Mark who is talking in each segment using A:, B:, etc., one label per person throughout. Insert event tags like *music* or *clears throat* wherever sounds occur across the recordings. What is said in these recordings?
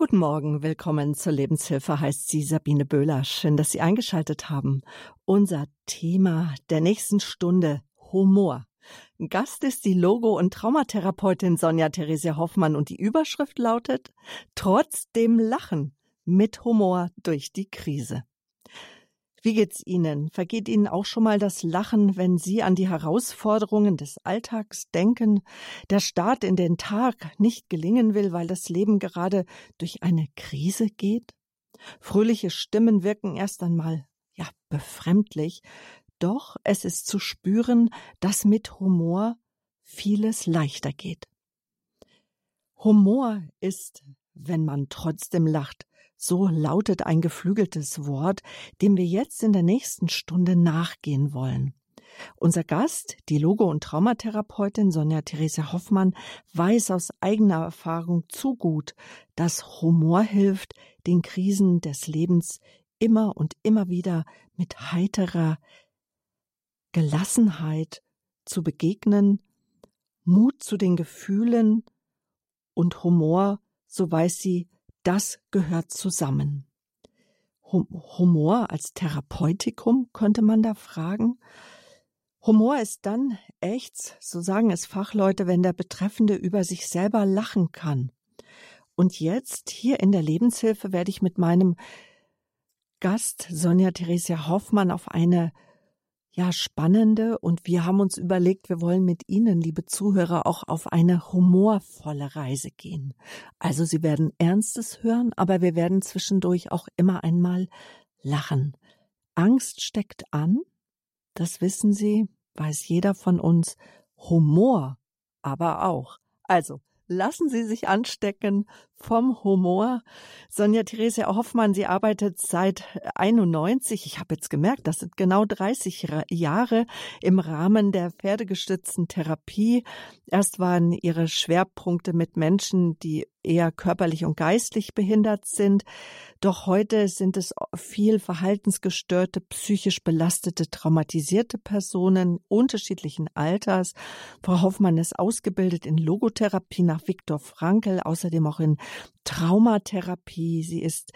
A: Guten Morgen, willkommen zur Lebenshilfe, heißt sie Sabine Böhler. Schön, dass Sie eingeschaltet haben. Unser Thema der nächsten Stunde, Humor. Gast ist die Logo- und Traumatherapeutin Sonja Theresia Hoffmann und die Überschrift lautet Trotzdem Lachen mit Humor durch die Krise. Wie geht's Ihnen? Vergeht Ihnen auch schon mal das Lachen, wenn Sie an die Herausforderungen des Alltags denken, der Start in den Tag nicht gelingen will, weil das Leben gerade durch eine Krise geht? Fröhliche Stimmen wirken erst einmal, ja, befremdlich, doch es ist zu spüren, dass mit Humor vieles leichter geht. Humor ist, wenn man trotzdem lacht, so lautet ein geflügeltes Wort, dem wir jetzt in der nächsten Stunde nachgehen wollen. Unser Gast, die Logo- und Traumatherapeutin Sonja Therese Hoffmann, weiß aus eigener Erfahrung zu gut, dass Humor hilft, den Krisen des Lebens immer und immer wieder mit heiterer Gelassenheit zu begegnen, Mut zu den Gefühlen und Humor, so weiß sie, das gehört zusammen. Humor als Therapeutikum könnte man da fragen. Humor ist dann echt, so sagen es Fachleute, wenn der Betreffende über sich selber lachen kann. Und jetzt hier in der Lebenshilfe werde ich mit meinem Gast Sonja Theresia Hoffmann auf eine ja, spannende und wir haben uns überlegt, wir wollen mit Ihnen, liebe Zuhörer, auch auf eine humorvolle Reise gehen. Also Sie werden Ernstes hören, aber wir werden zwischendurch auch immer einmal lachen. Angst steckt an, das wissen Sie, weiß jeder von uns, Humor aber auch. Also, lassen Sie sich anstecken vom Humor. Sonja Therese Hoffmann, sie arbeitet seit 91, ich habe jetzt gemerkt, das sind genau 30 Jahre im Rahmen der pferdegestützten Therapie. Erst waren ihre Schwerpunkte mit Menschen, die eher körperlich und geistlich behindert sind. Doch heute sind es viel verhaltensgestörte, psychisch belastete, traumatisierte Personen unterschiedlichen Alters. Frau Hoffmann ist ausgebildet in Logotherapie nach Viktor Frankl, außerdem auch in Traumatherapie. Sie ist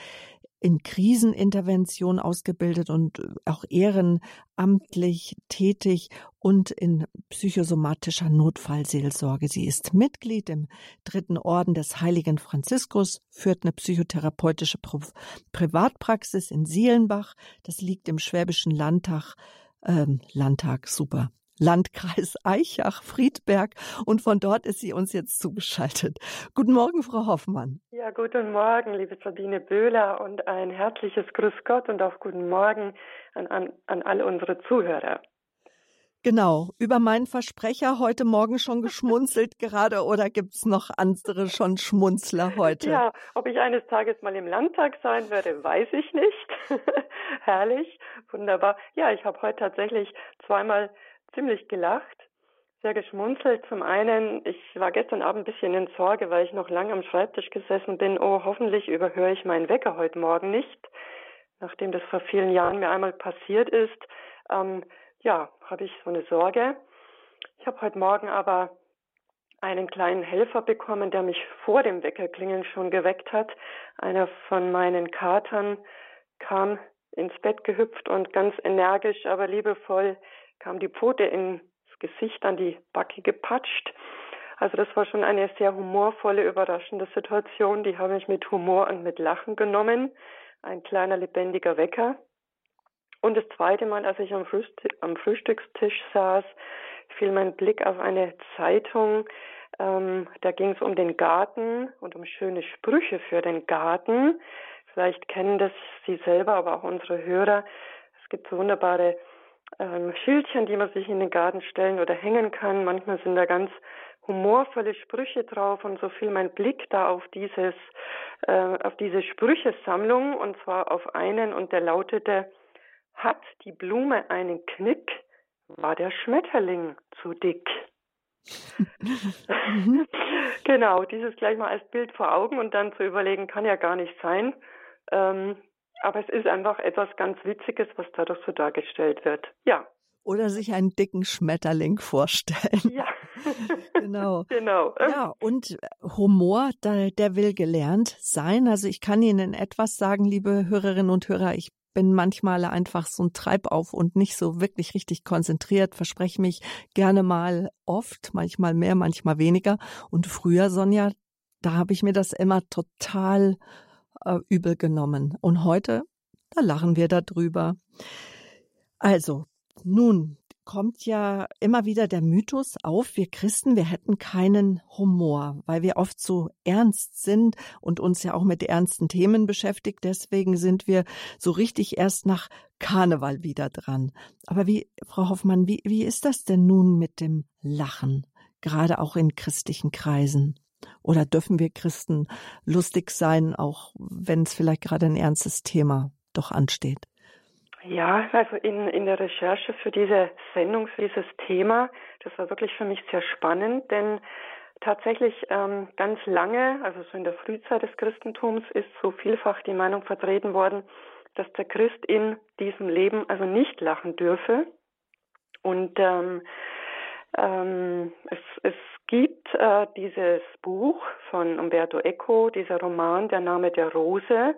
A: in Krisenintervention ausgebildet und auch ehrenamtlich tätig und in psychosomatischer Notfallseelsorge. Sie ist Mitglied im dritten Orden des Heiligen Franziskus, führt eine psychotherapeutische Privatpraxis in Sielenbach. Das liegt im Schwäbischen Landtag. Ähm, Landtag, super. Landkreis Eichach-Friedberg und von dort ist sie uns jetzt zugeschaltet. Guten Morgen, Frau Hoffmann.
B: Ja, guten Morgen, liebe Sabine Böhler und ein herzliches Grüß Gott und auch guten Morgen an, an, an alle unsere Zuhörer.
A: Genau, über meinen Versprecher heute Morgen schon geschmunzelt *laughs* gerade oder gibt es noch andere schon Schmunzler heute?
B: Ja, ob ich eines Tages mal im Landtag sein werde, weiß ich nicht. *laughs* Herrlich, wunderbar. Ja, ich habe heute tatsächlich zweimal ziemlich gelacht, sehr geschmunzelt. Zum einen, ich war gestern Abend ein bisschen in Sorge, weil ich noch lange am Schreibtisch gesessen bin. Oh, hoffentlich überhöre ich meinen Wecker heute Morgen nicht. Nachdem das vor vielen Jahren mir einmal passiert ist, ähm, ja, habe ich so eine Sorge. Ich habe heute Morgen aber einen kleinen Helfer bekommen, der mich vor dem Weckerklingeln schon geweckt hat. Einer von meinen Katern kam ins Bett gehüpft und ganz energisch, aber liebevoll kam die Pfote ins Gesicht an die Backe gepatscht. Also das war schon eine sehr humorvolle, überraschende Situation. Die habe ich mit Humor und mit Lachen genommen. Ein kleiner lebendiger Wecker. Und das zweite Mal, als ich am, Frühstück, am Frühstückstisch saß, fiel mein Blick auf eine Zeitung. Ähm, da ging es um den Garten und um schöne Sprüche für den Garten. Vielleicht kennen das Sie selber, aber auch unsere Hörer. Es gibt so wunderbare ähm, Schildchen, die man sich in den Garten stellen oder hängen kann. Manchmal sind da ganz humorvolle Sprüche drauf und so fiel mein Blick da auf dieses, äh, auf diese Sprüchesammlung und zwar auf einen und der lautete, hat die Blume einen Knick, war der Schmetterling zu dick. *laughs* genau, dieses gleich mal als Bild vor Augen und dann zu überlegen, kann ja gar nicht sein. Ähm, aber es ist einfach etwas ganz Witziges, was dadurch so dargestellt wird. Ja.
A: Oder sich einen dicken Schmetterling vorstellen.
B: Ja, *laughs*
A: genau. Genau. Ja, und Humor, der, der will gelernt sein. Also ich kann Ihnen etwas sagen, liebe Hörerinnen und Hörer. Ich bin manchmal einfach so ein Treibauf und nicht so wirklich richtig konzentriert, verspreche mich gerne mal oft, manchmal mehr, manchmal weniger. Und früher, Sonja, da habe ich mir das immer total äh, übel genommen. Und heute, da lachen wir darüber. Also, nun kommt ja immer wieder der Mythos auf, wir Christen, wir hätten keinen Humor, weil wir oft so ernst sind und uns ja auch mit ernsten Themen beschäftigt. Deswegen sind wir so richtig erst nach Karneval wieder dran. Aber wie, Frau Hoffmann, wie, wie ist das denn nun mit dem Lachen, gerade auch in christlichen Kreisen? Oder dürfen wir Christen lustig sein, auch wenn es vielleicht gerade ein ernstes Thema doch ansteht?
B: Ja, also in, in der Recherche für diese Sendung, für dieses Thema, das war wirklich für mich sehr spannend, denn tatsächlich ähm, ganz lange, also so in der Frühzeit des Christentums, ist so vielfach die Meinung vertreten worden, dass der Christ in diesem Leben also nicht lachen dürfe. Und ähm, ähm, es, es gibt äh, dieses Buch von Umberto Eco, dieser Roman Der Name der Rose.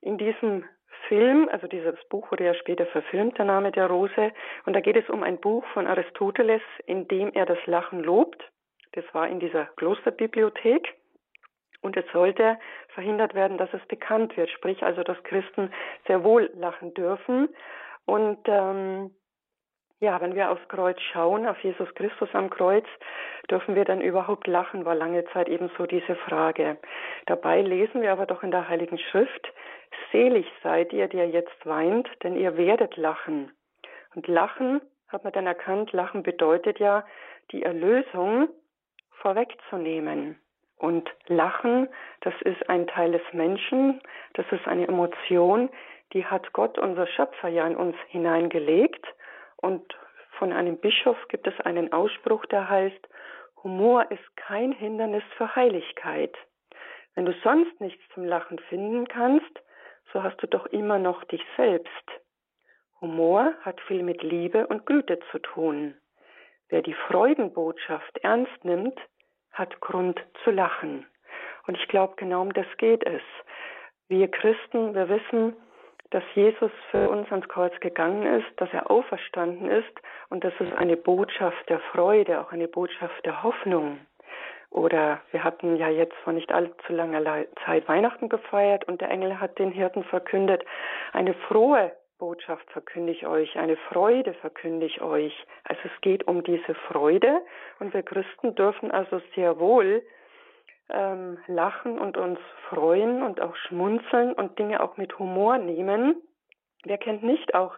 B: In diesem Film, also dieses Buch wurde ja später verfilmt, der Name der Rose, und da geht es um ein Buch von Aristoteles, in dem er das Lachen lobt. Das war in dieser Klosterbibliothek. Und es sollte verhindert werden, dass es bekannt wird, sprich also, dass Christen sehr wohl lachen dürfen. Und ähm, ja, wenn wir aufs Kreuz schauen, auf Jesus Christus am Kreuz, dürfen wir dann überhaupt lachen, war lange Zeit eben so diese Frage. Dabei lesen wir aber doch in der Heiligen Schrift, selig seid ihr, die ihr jetzt weint, denn ihr werdet lachen. Und lachen, hat man dann erkannt, lachen bedeutet ja, die Erlösung vorwegzunehmen. Und Lachen, das ist ein Teil des Menschen, das ist eine Emotion, die hat Gott, unser Schöpfer, ja in uns hineingelegt. Und von einem Bischof gibt es einen Ausspruch, der heißt, Humor ist kein Hindernis für Heiligkeit. Wenn du sonst nichts zum Lachen finden kannst, so hast du doch immer noch dich selbst. Humor hat viel mit Liebe und Güte zu tun. Wer die Freudenbotschaft ernst nimmt, hat Grund zu lachen. Und ich glaube, genau um das geht es. Wir Christen, wir wissen, dass Jesus für uns ans Kreuz gegangen ist, dass er auferstanden ist und das ist eine Botschaft der Freude, auch eine Botschaft der Hoffnung. Oder wir hatten ja jetzt vor nicht allzu langer Zeit Weihnachten gefeiert und der Engel hat den Hirten verkündet, eine frohe Botschaft verkünde ich euch, eine Freude verkünde ich euch. Also es geht um diese Freude und wir Christen dürfen also sehr wohl ähm, lachen und uns freuen und auch schmunzeln und Dinge auch mit Humor nehmen. Wer kennt nicht auch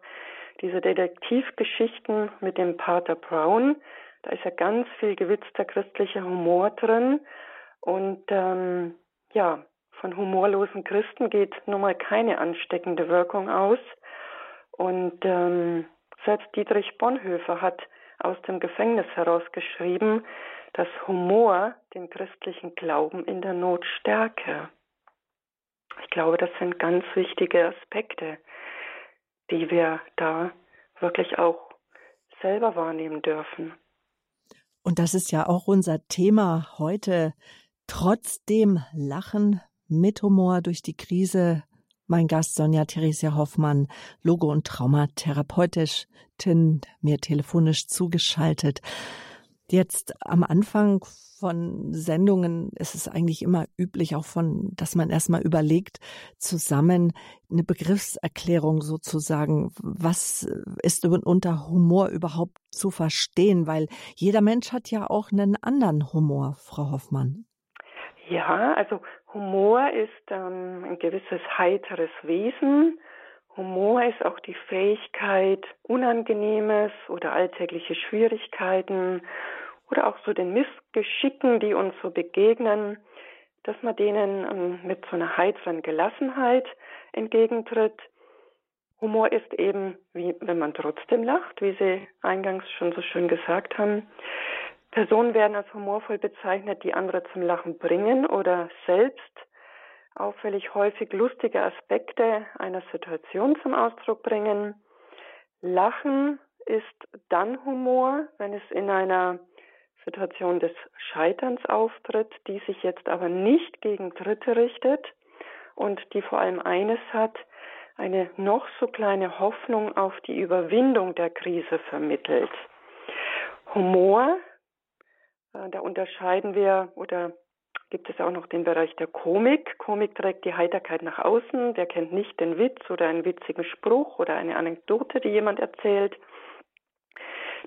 B: diese Detektivgeschichten mit dem Pater Brown? Da ist ja ganz viel gewitzter christlicher Humor drin. Und ähm, ja, von humorlosen Christen geht nun mal keine ansteckende Wirkung aus. Und ähm, selbst Dietrich Bonhoeffer hat aus dem Gefängnis herausgeschrieben, dass Humor den christlichen Glauben in der Not stärke. Ich glaube, das sind ganz wichtige Aspekte, die wir da wirklich auch selber wahrnehmen dürfen.
A: Und das ist ja auch unser Thema heute. Trotzdem Lachen mit Humor durch die Krise. Mein Gast Sonja Theresia Hoffmann, Logo- und Traumatherapeutin, mir telefonisch zugeschaltet. Jetzt am Anfang von Sendungen ist es eigentlich immer üblich, auch von, dass man erstmal überlegt, zusammen eine Begriffserklärung sozusagen, was ist unter Humor überhaupt zu verstehen, weil jeder Mensch hat ja auch einen anderen Humor, Frau Hoffmann.
B: Ja, also Humor ist ähm, ein gewisses heiteres Wesen. Humor ist auch die Fähigkeit, Unangenehmes oder alltägliche Schwierigkeiten oder auch so den Missgeschicken, die uns so begegnen, dass man denen ähm, mit so einer heiteren Gelassenheit entgegentritt. Humor ist eben, wie wenn man trotzdem lacht, wie Sie eingangs schon so schön gesagt haben. Personen werden als humorvoll bezeichnet, die andere zum Lachen bringen oder selbst auffällig häufig lustige Aspekte einer Situation zum Ausdruck bringen. Lachen ist dann Humor, wenn es in einer Situation des Scheiterns auftritt, die sich jetzt aber nicht gegen Dritte richtet und die vor allem eines hat, eine noch so kleine Hoffnung auf die Überwindung der Krise vermittelt. Humor, äh, da unterscheiden wir oder gibt es auch noch den Bereich der Komik. Komik trägt die Heiterkeit nach außen. Wer kennt nicht den Witz oder einen witzigen Spruch oder eine Anekdote, die jemand erzählt?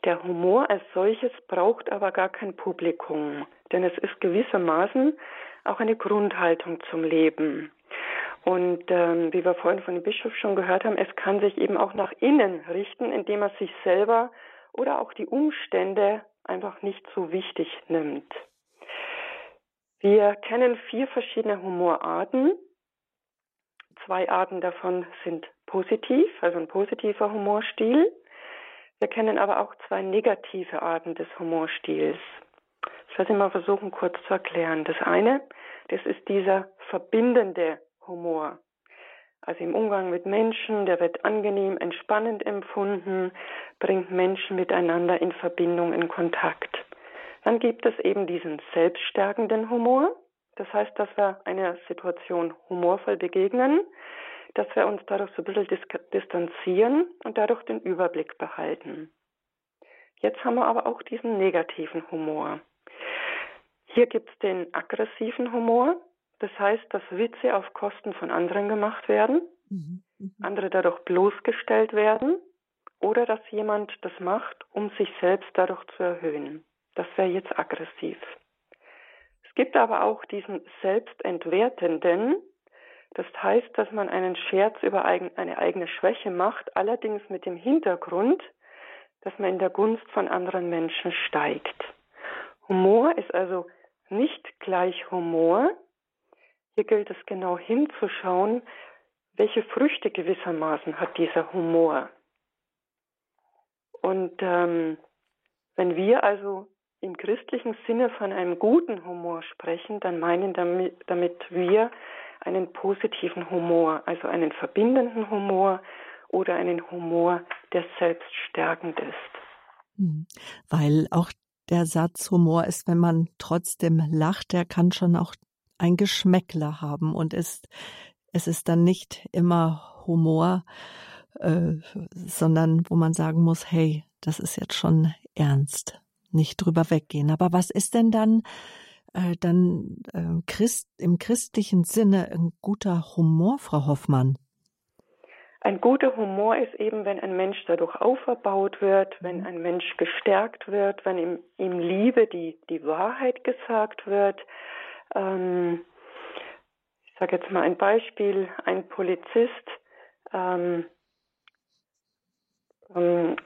B: Der Humor als solches braucht aber gar kein Publikum, denn es ist gewissermaßen auch eine Grundhaltung zum Leben. Und ähm, wie wir vorhin von dem Bischof schon gehört haben, es kann sich eben auch nach innen richten, indem er sich selber oder auch die Umstände einfach nicht so wichtig nimmt. Wir kennen vier verschiedene Humorarten. Zwei Arten davon sind positiv, also ein positiver Humorstil. Wir kennen aber auch zwei negative Arten des Humorstils. Ich werde mal versuchen, kurz zu erklären. Das eine, das ist dieser verbindende Humor. Also im Umgang mit Menschen, der wird angenehm, entspannend empfunden, bringt Menschen miteinander in Verbindung, in Kontakt. Dann gibt es eben diesen selbststärkenden Humor. Das heißt, dass wir einer Situation humorvoll begegnen, dass wir uns dadurch so ein bisschen distanzieren und dadurch den Überblick behalten. Jetzt haben wir aber auch diesen negativen Humor. Hier gibt es den aggressiven Humor. Das heißt, dass Witze auf Kosten von anderen gemacht werden, mhm. mhm. andere dadurch bloßgestellt werden oder dass jemand das macht, um sich selbst dadurch zu erhöhen. Das wäre jetzt aggressiv. Es gibt aber auch diesen selbstentwertenden, das heißt, dass man einen Scherz über eine eigene Schwäche macht, allerdings mit dem Hintergrund, dass man in der Gunst von anderen Menschen steigt. Humor ist also nicht gleich Humor. Hier gilt es genau hinzuschauen, welche Früchte gewissermaßen hat dieser Humor. Und ähm, wenn wir also im christlichen Sinne von einem guten Humor sprechen, dann meinen damit, damit wir einen positiven Humor, also einen verbindenden Humor oder einen Humor, der selbststärkend ist.
A: Hm. Weil auch der Satz Humor ist, wenn man trotzdem lacht, der kann schon auch ein Geschmäckler haben und ist, es ist dann nicht immer Humor, äh, sondern wo man sagen muss, hey, das ist jetzt schon ernst nicht drüber weggehen. Aber was ist denn dann äh, dann äh, Christ, im christlichen Sinne ein guter Humor, Frau Hoffmann?
B: Ein guter Humor ist eben, wenn ein Mensch dadurch auferbaut wird, wenn mhm. ein Mensch gestärkt wird, wenn ihm, ihm Liebe, die, die Wahrheit gesagt wird. Ähm, ich sage jetzt mal ein Beispiel, ein Polizist ähm, ähm,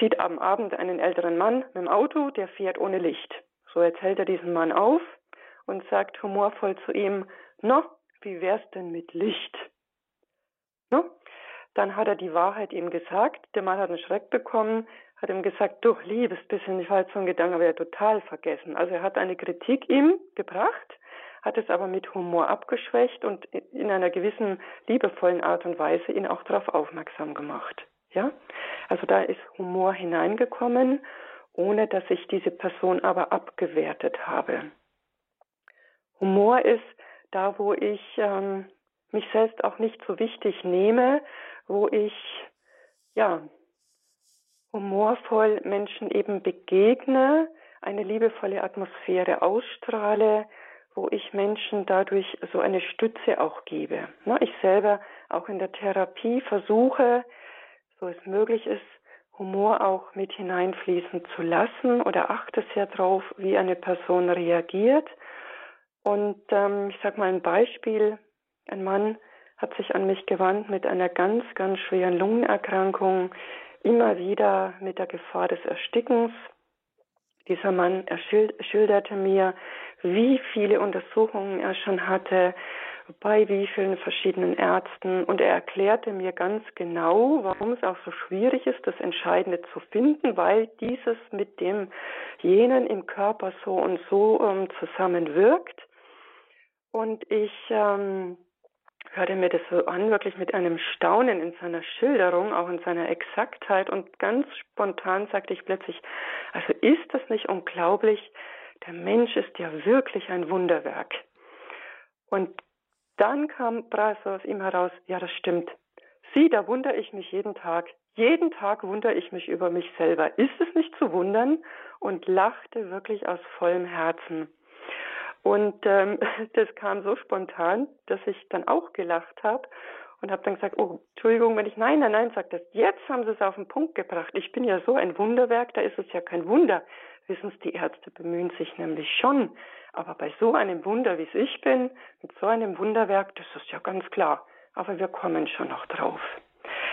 B: sieht am Abend einen älteren Mann mit dem Auto, der fährt ohne Licht. So erzählt er diesen Mann auf und sagt humorvoll zu ihm, no, wie wär's denn mit Licht? No? Dann hat er die Wahrheit ihm gesagt. Der Mann hat einen Schreck bekommen, hat ihm gesagt, du liebes bisschen, ich war jetzt so ein Gedanke, aber er total vergessen. Also er hat eine Kritik ihm gebracht, hat es aber mit Humor abgeschwächt und in einer gewissen liebevollen Art und Weise ihn auch darauf aufmerksam gemacht. Ja? Also da ist Humor hineingekommen, ohne dass ich diese Person aber abgewertet habe. Humor ist da, wo ich ähm, mich selbst auch nicht so wichtig nehme, wo ich ja humorvoll Menschen eben begegne, eine liebevolle Atmosphäre ausstrahle, wo ich Menschen dadurch so eine Stütze auch gebe. Ich selber auch in der Therapie versuche, so es möglich ist, Humor auch mit hineinfließen zu lassen oder achte sehr darauf, wie eine Person reagiert. Und ähm, ich sage mal ein Beispiel. Ein Mann hat sich an mich gewandt mit einer ganz, ganz schweren Lungenerkrankung, immer wieder mit der Gefahr des Erstickens. Dieser Mann er schilderte mir, wie viele Untersuchungen er schon hatte, bei wie vielen verschiedenen Ärzten und er erklärte mir ganz genau, warum es auch so schwierig ist, das Entscheidende zu finden, weil dieses mit dem jenen im Körper so und so ähm, zusammenwirkt. Und ich ähm, hörte mir das so an, wirklich mit einem Staunen in seiner Schilderung, auch in seiner Exaktheit und ganz spontan sagte ich plötzlich, also ist das nicht unglaublich, der Mensch ist ja wirklich ein Wunderwerk. Und dann kam bereits aus ihm heraus, ja, das stimmt. Sieh, da wundere ich mich jeden Tag. Jeden Tag wundere ich mich über mich selber. Ist es nicht zu wundern? Und lachte wirklich aus vollem Herzen. Und ähm, *laughs* das kam so spontan, dass ich dann auch gelacht habe und habe dann gesagt, oh, Entschuldigung, wenn ich nein, nein, nein, sagt das, jetzt haben sie es auf den Punkt gebracht. Ich bin ja so ein Wunderwerk, da ist es ja kein Wunder. Wissen Sie, die Ärzte bemühen sich nämlich schon. Aber bei so einem Wunder, wie es ich bin, mit so einem Wunderwerk, das ist ja ganz klar. Aber wir kommen schon noch drauf.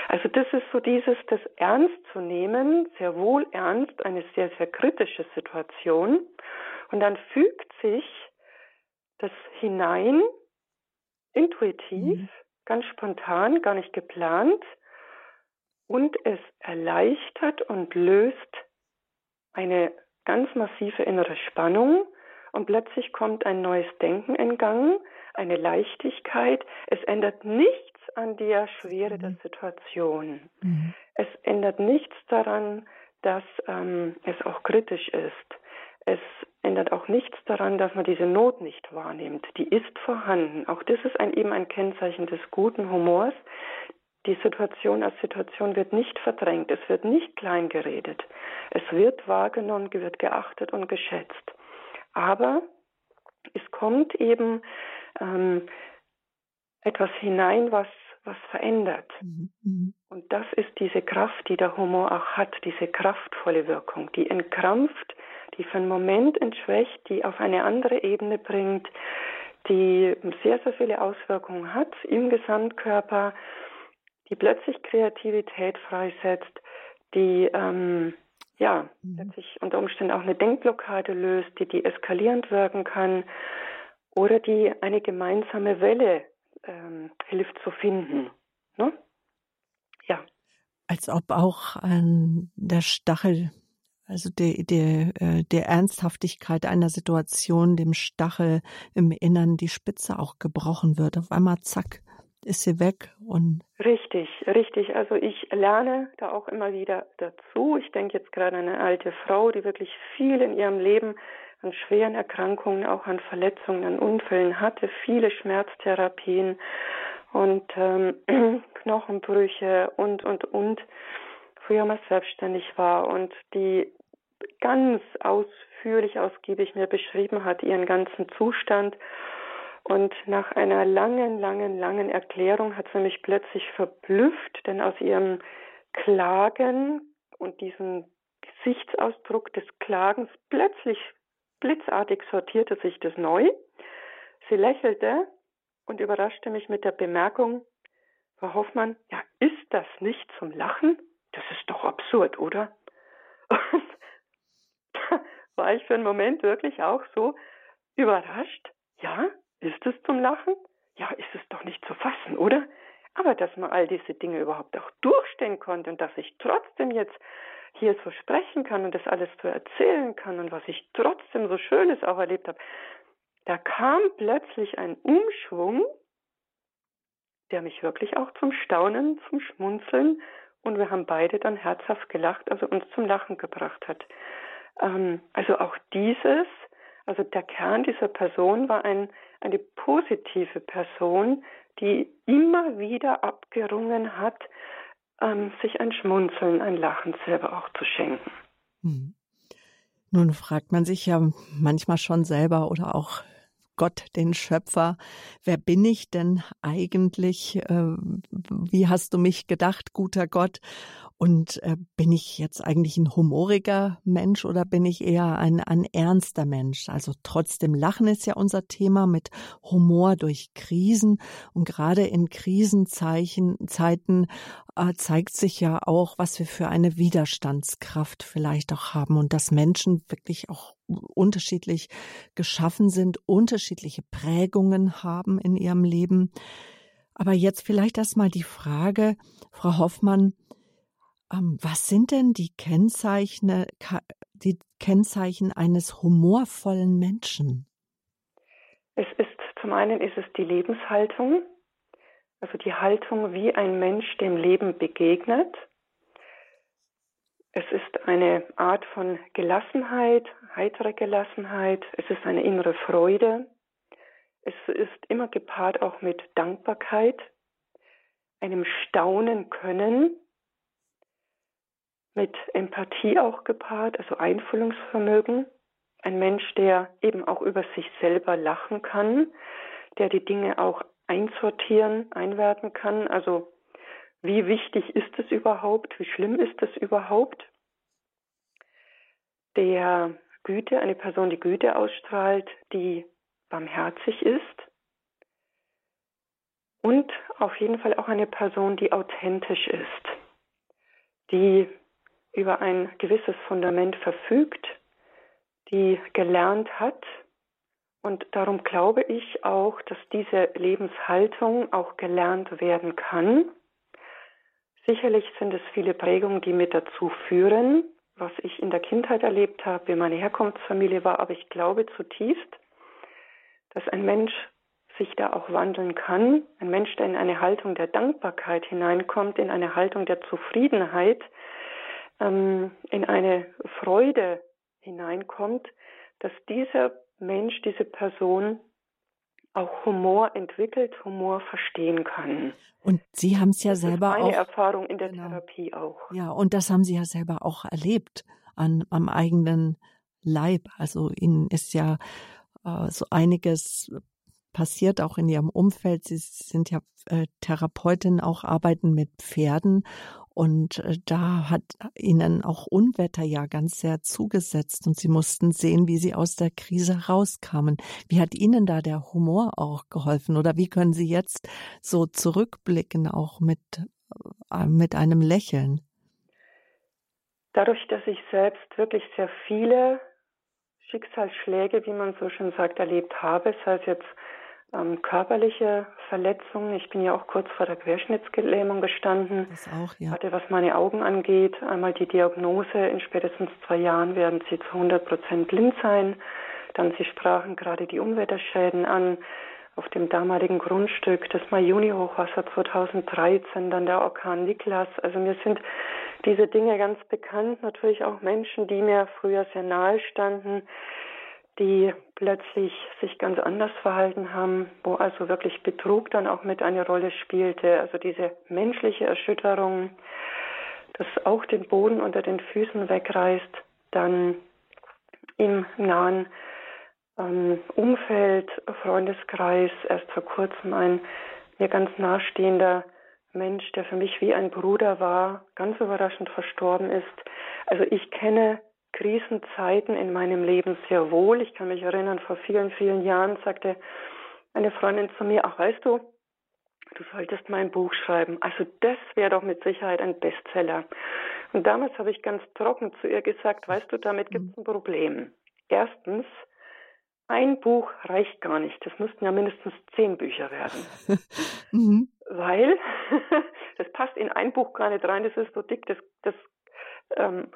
B: Also das ist so dieses, das ernst zu nehmen, sehr wohl ernst, eine sehr, sehr kritische Situation. Und dann fügt sich das hinein, intuitiv, mhm. ganz spontan, gar nicht geplant. Und es erleichtert und löst eine ganz massive innere Spannung und plötzlich kommt ein neues Denken in Gang, eine Leichtigkeit. Es ändert nichts an der Schwere mhm. der Situation. Mhm. Es ändert nichts daran, dass ähm, es auch kritisch ist. Es ändert auch nichts daran, dass man diese Not nicht wahrnimmt. Die ist vorhanden. Auch das ist ein, eben ein Kennzeichen des guten Humors. Die Situation als Situation wird nicht verdrängt, es wird nicht kleingeredet. Es wird wahrgenommen, wird geachtet und geschätzt. Aber es kommt eben ähm, etwas hinein, was, was verändert. Mhm, mhm. Und das ist diese Kraft, die der Humor auch hat, diese kraftvolle Wirkung, die entkrampft, die für einen Moment entschwächt, die auf eine andere Ebene bringt, die sehr, sehr viele Auswirkungen hat im Gesamtkörper, die plötzlich Kreativität freisetzt, die ähm, ja mhm. plötzlich unter Umständen auch eine Denkblockade löst, die deeskalierend wirken kann oder die eine gemeinsame Welle ähm, hilft zu finden. Ne?
A: Ja. Als ob auch ähm, der Stachel also der, der, äh, der Ernsthaftigkeit einer Situation, dem Stachel im Innern die Spitze auch gebrochen wird. Auf einmal zack, ist sie weg und
B: richtig, richtig. Also ich lerne da auch immer wieder dazu. Ich denke jetzt gerade an eine alte Frau, die wirklich viel in ihrem Leben an schweren Erkrankungen, auch an Verletzungen, an Unfällen hatte, viele Schmerztherapien und ähm, *clears throat* Knochenbrüche und und und früher mal selbstständig war und die ganz ausführlich, ausgiebig mir beschrieben hat, ihren ganzen Zustand. Und nach einer langen, langen, langen Erklärung hat sie mich plötzlich verblüfft, denn aus ihrem Klagen und diesem Gesichtsausdruck des Klagens plötzlich blitzartig sortierte sich das neu. Sie lächelte und überraschte mich mit der Bemerkung, Frau Hoffmann, ja, ist das nicht zum Lachen? Das ist doch absurd, oder? Und *laughs* war ich für einen Moment wirklich auch so überrascht. Ja, ist es zum Lachen? Ja, ist es doch nicht zu fassen, oder? Aber dass man all diese Dinge überhaupt auch durchstehen konnte und dass ich trotzdem jetzt hier so sprechen kann und das alles so erzählen kann und was ich trotzdem so Schönes auch erlebt habe, da kam plötzlich ein Umschwung, der mich wirklich auch zum Staunen, zum Schmunzeln und wir haben beide dann herzhaft gelacht, also uns zum Lachen gebracht hat. Ähm, also auch dieses, also der Kern dieser Person war ein, eine positive Person, die immer wieder abgerungen hat, ähm, sich ein Schmunzeln, ein Lachen selber auch zu schenken. Hm.
A: Nun fragt man sich ja manchmal schon selber oder auch Gott, den Schöpfer. Wer bin ich denn eigentlich? Äh, wie hast du mich gedacht, guter Gott? Und äh, bin ich jetzt eigentlich ein humoriger Mensch oder bin ich eher ein, ein ernster Mensch? Also trotzdem Lachen ist ja unser Thema mit Humor durch Krisen. Und gerade in Krisenzeichen, Zeiten äh, zeigt sich ja auch, was wir für eine Widerstandskraft vielleicht auch haben und dass Menschen wirklich auch unterschiedlich geschaffen sind, unterschiedliche Prägungen haben in ihrem Leben. Aber jetzt vielleicht erstmal die Frage, Frau Hoffmann, was sind denn die Kennzeichen, die Kennzeichen eines humorvollen Menschen?
B: Es ist zum einen ist es die Lebenshaltung, also die Haltung, wie ein Mensch dem Leben begegnet. Es ist eine Art von Gelassenheit, heitere Gelassenheit. Es ist eine innere Freude. Es ist immer gepaart auch mit Dankbarkeit, einem Staunen können, mit Empathie auch gepaart, also Einfühlungsvermögen. Ein Mensch, der eben auch über sich selber lachen kann, der die Dinge auch einsortieren, einwerten kann. Also wie wichtig ist es überhaupt? Wie schlimm ist es überhaupt? Der Güte, eine Person, die Güte ausstrahlt, die barmherzig ist. Und auf jeden Fall auch eine Person, die authentisch ist, die über ein gewisses Fundament verfügt, die gelernt hat. Und darum glaube ich auch, dass diese Lebenshaltung auch gelernt werden kann. Sicherlich sind es viele Prägungen, die mit dazu führen, was ich in der Kindheit erlebt habe, wie meine Herkunftsfamilie war, aber ich glaube zutiefst, dass ein Mensch sich da auch wandeln kann, ein Mensch, der in eine Haltung der Dankbarkeit hineinkommt, in eine Haltung der Zufriedenheit, ähm, in eine Freude hineinkommt, dass dieser Mensch, diese Person auch Humor entwickelt, Humor verstehen kann.
A: Und Sie haben es ja das selber
B: ist
A: meine
B: auch. Erfahrung in der genau. Therapie auch.
A: Ja, und das haben Sie ja selber auch erlebt an, am eigenen Leib. Also Ihnen ist ja äh, so einiges passiert auch in Ihrem Umfeld. Sie sind ja äh, Therapeutin, auch arbeiten mit Pferden. Und äh, da hat ihnen auch Unwetter ja ganz sehr zugesetzt und sie mussten sehen, wie sie aus der Krise rauskamen. Wie hat Ihnen da der Humor auch geholfen oder wie können Sie jetzt so zurückblicken, auch mit, äh, mit einem Lächeln?
B: Dadurch, dass ich selbst wirklich sehr viele Schicksalsschläge, wie man so schön sagt, erlebt habe, sei es jetzt ähm, körperliche Verletzungen. Ich bin ja auch kurz vor der Querschnittsgelähmung gestanden.
A: Das auch, ja.
B: Hatte, was meine Augen angeht, einmal die Diagnose, in spätestens zwei Jahren werden sie zu 100 Prozent blind sein. Dann, Sie sprachen gerade die Umwetterschäden an auf dem damaligen Grundstück, das Mai-Juni-Hochwasser 2013, dann der Orkan Niklas. Also mir sind diese Dinge ganz bekannt. Natürlich auch Menschen, die mir früher sehr nahe standen, die plötzlich sich ganz anders verhalten haben, wo also wirklich Betrug dann auch mit eine Rolle spielte. Also diese menschliche Erschütterung, das auch den Boden unter den Füßen wegreißt, dann im nahen ähm, Umfeld, Freundeskreis, erst vor kurzem ein mir ganz nahestehender Mensch, der für mich wie ein Bruder war, ganz überraschend verstorben ist. Also ich kenne Krisenzeiten in meinem Leben sehr wohl. Ich kann mich erinnern, vor vielen, vielen Jahren sagte eine Freundin zu mir, ach weißt du, du solltest mal ein Buch schreiben. Also das wäre doch mit Sicherheit ein Bestseller. Und damals habe ich ganz trocken zu ihr gesagt, weißt du, damit gibt es ein Problem. Erstens, ein Buch reicht gar nicht. Das müssten ja mindestens zehn Bücher werden. *laughs* mhm. Weil *laughs* das passt in ein Buch gar nicht rein, das ist so dick, das, das ähm,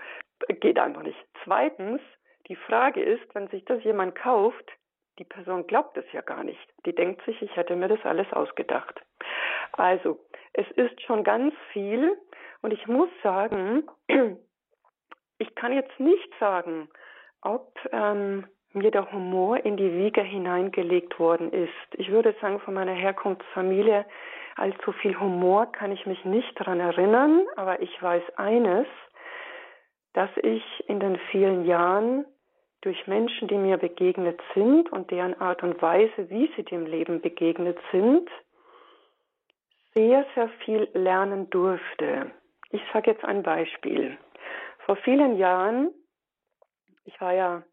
B: geht einfach nicht. Zweitens, die Frage ist, wenn sich das jemand kauft, die Person glaubt es ja gar nicht. Die denkt sich, ich hätte mir das alles ausgedacht. Also, es ist schon ganz viel und ich muss sagen, *clears throat* ich kann jetzt nicht sagen, ob ähm, mir der Humor in die Wiege hineingelegt worden ist. Ich würde sagen, von meiner Herkunftsfamilie allzu viel Humor kann ich mich nicht daran erinnern, aber ich weiß eines, dass ich in den vielen Jahren durch Menschen, die mir begegnet sind und deren Art und Weise, wie sie dem Leben begegnet sind, sehr, sehr viel lernen durfte. Ich sage jetzt ein Beispiel. Vor vielen Jahren, ich war ja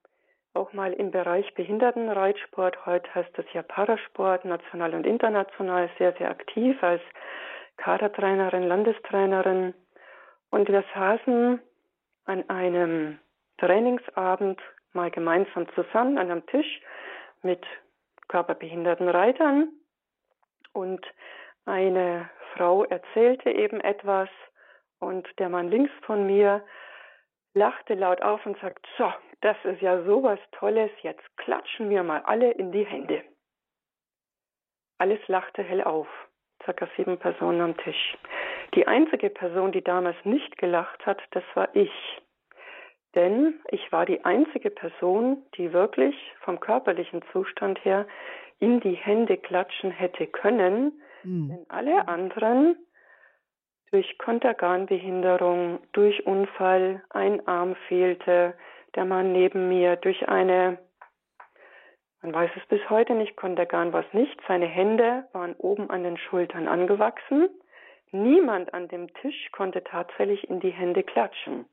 B: auch mal im Bereich Behindertenreitsport, heute heißt das ja Parasport, national und international, sehr, sehr aktiv als Kadertrainerin, Landestrainerin. Und wir saßen an einem Trainingsabend mal gemeinsam zusammen an einem Tisch mit körperbehinderten Reitern und eine Frau erzählte eben etwas und der Mann links von mir lachte laut auf und sagt, so, das ist ja sowas Tolles, jetzt klatschen wir mal alle in die Hände. Alles lachte hell auf. circa sieben Personen am Tisch. Die einzige Person, die damals nicht gelacht hat, das war ich. Denn ich war die einzige Person, die wirklich vom körperlichen Zustand her in die Hände klatschen hätte können, mhm. denn alle anderen durch Konterganbehinderung, durch Unfall, ein Arm fehlte, der Mann neben mir, durch eine, man weiß es bis heute nicht, Kontergan war es nicht, seine Hände waren oben an den Schultern angewachsen. Niemand an dem Tisch konnte tatsächlich in die Hände klatschen.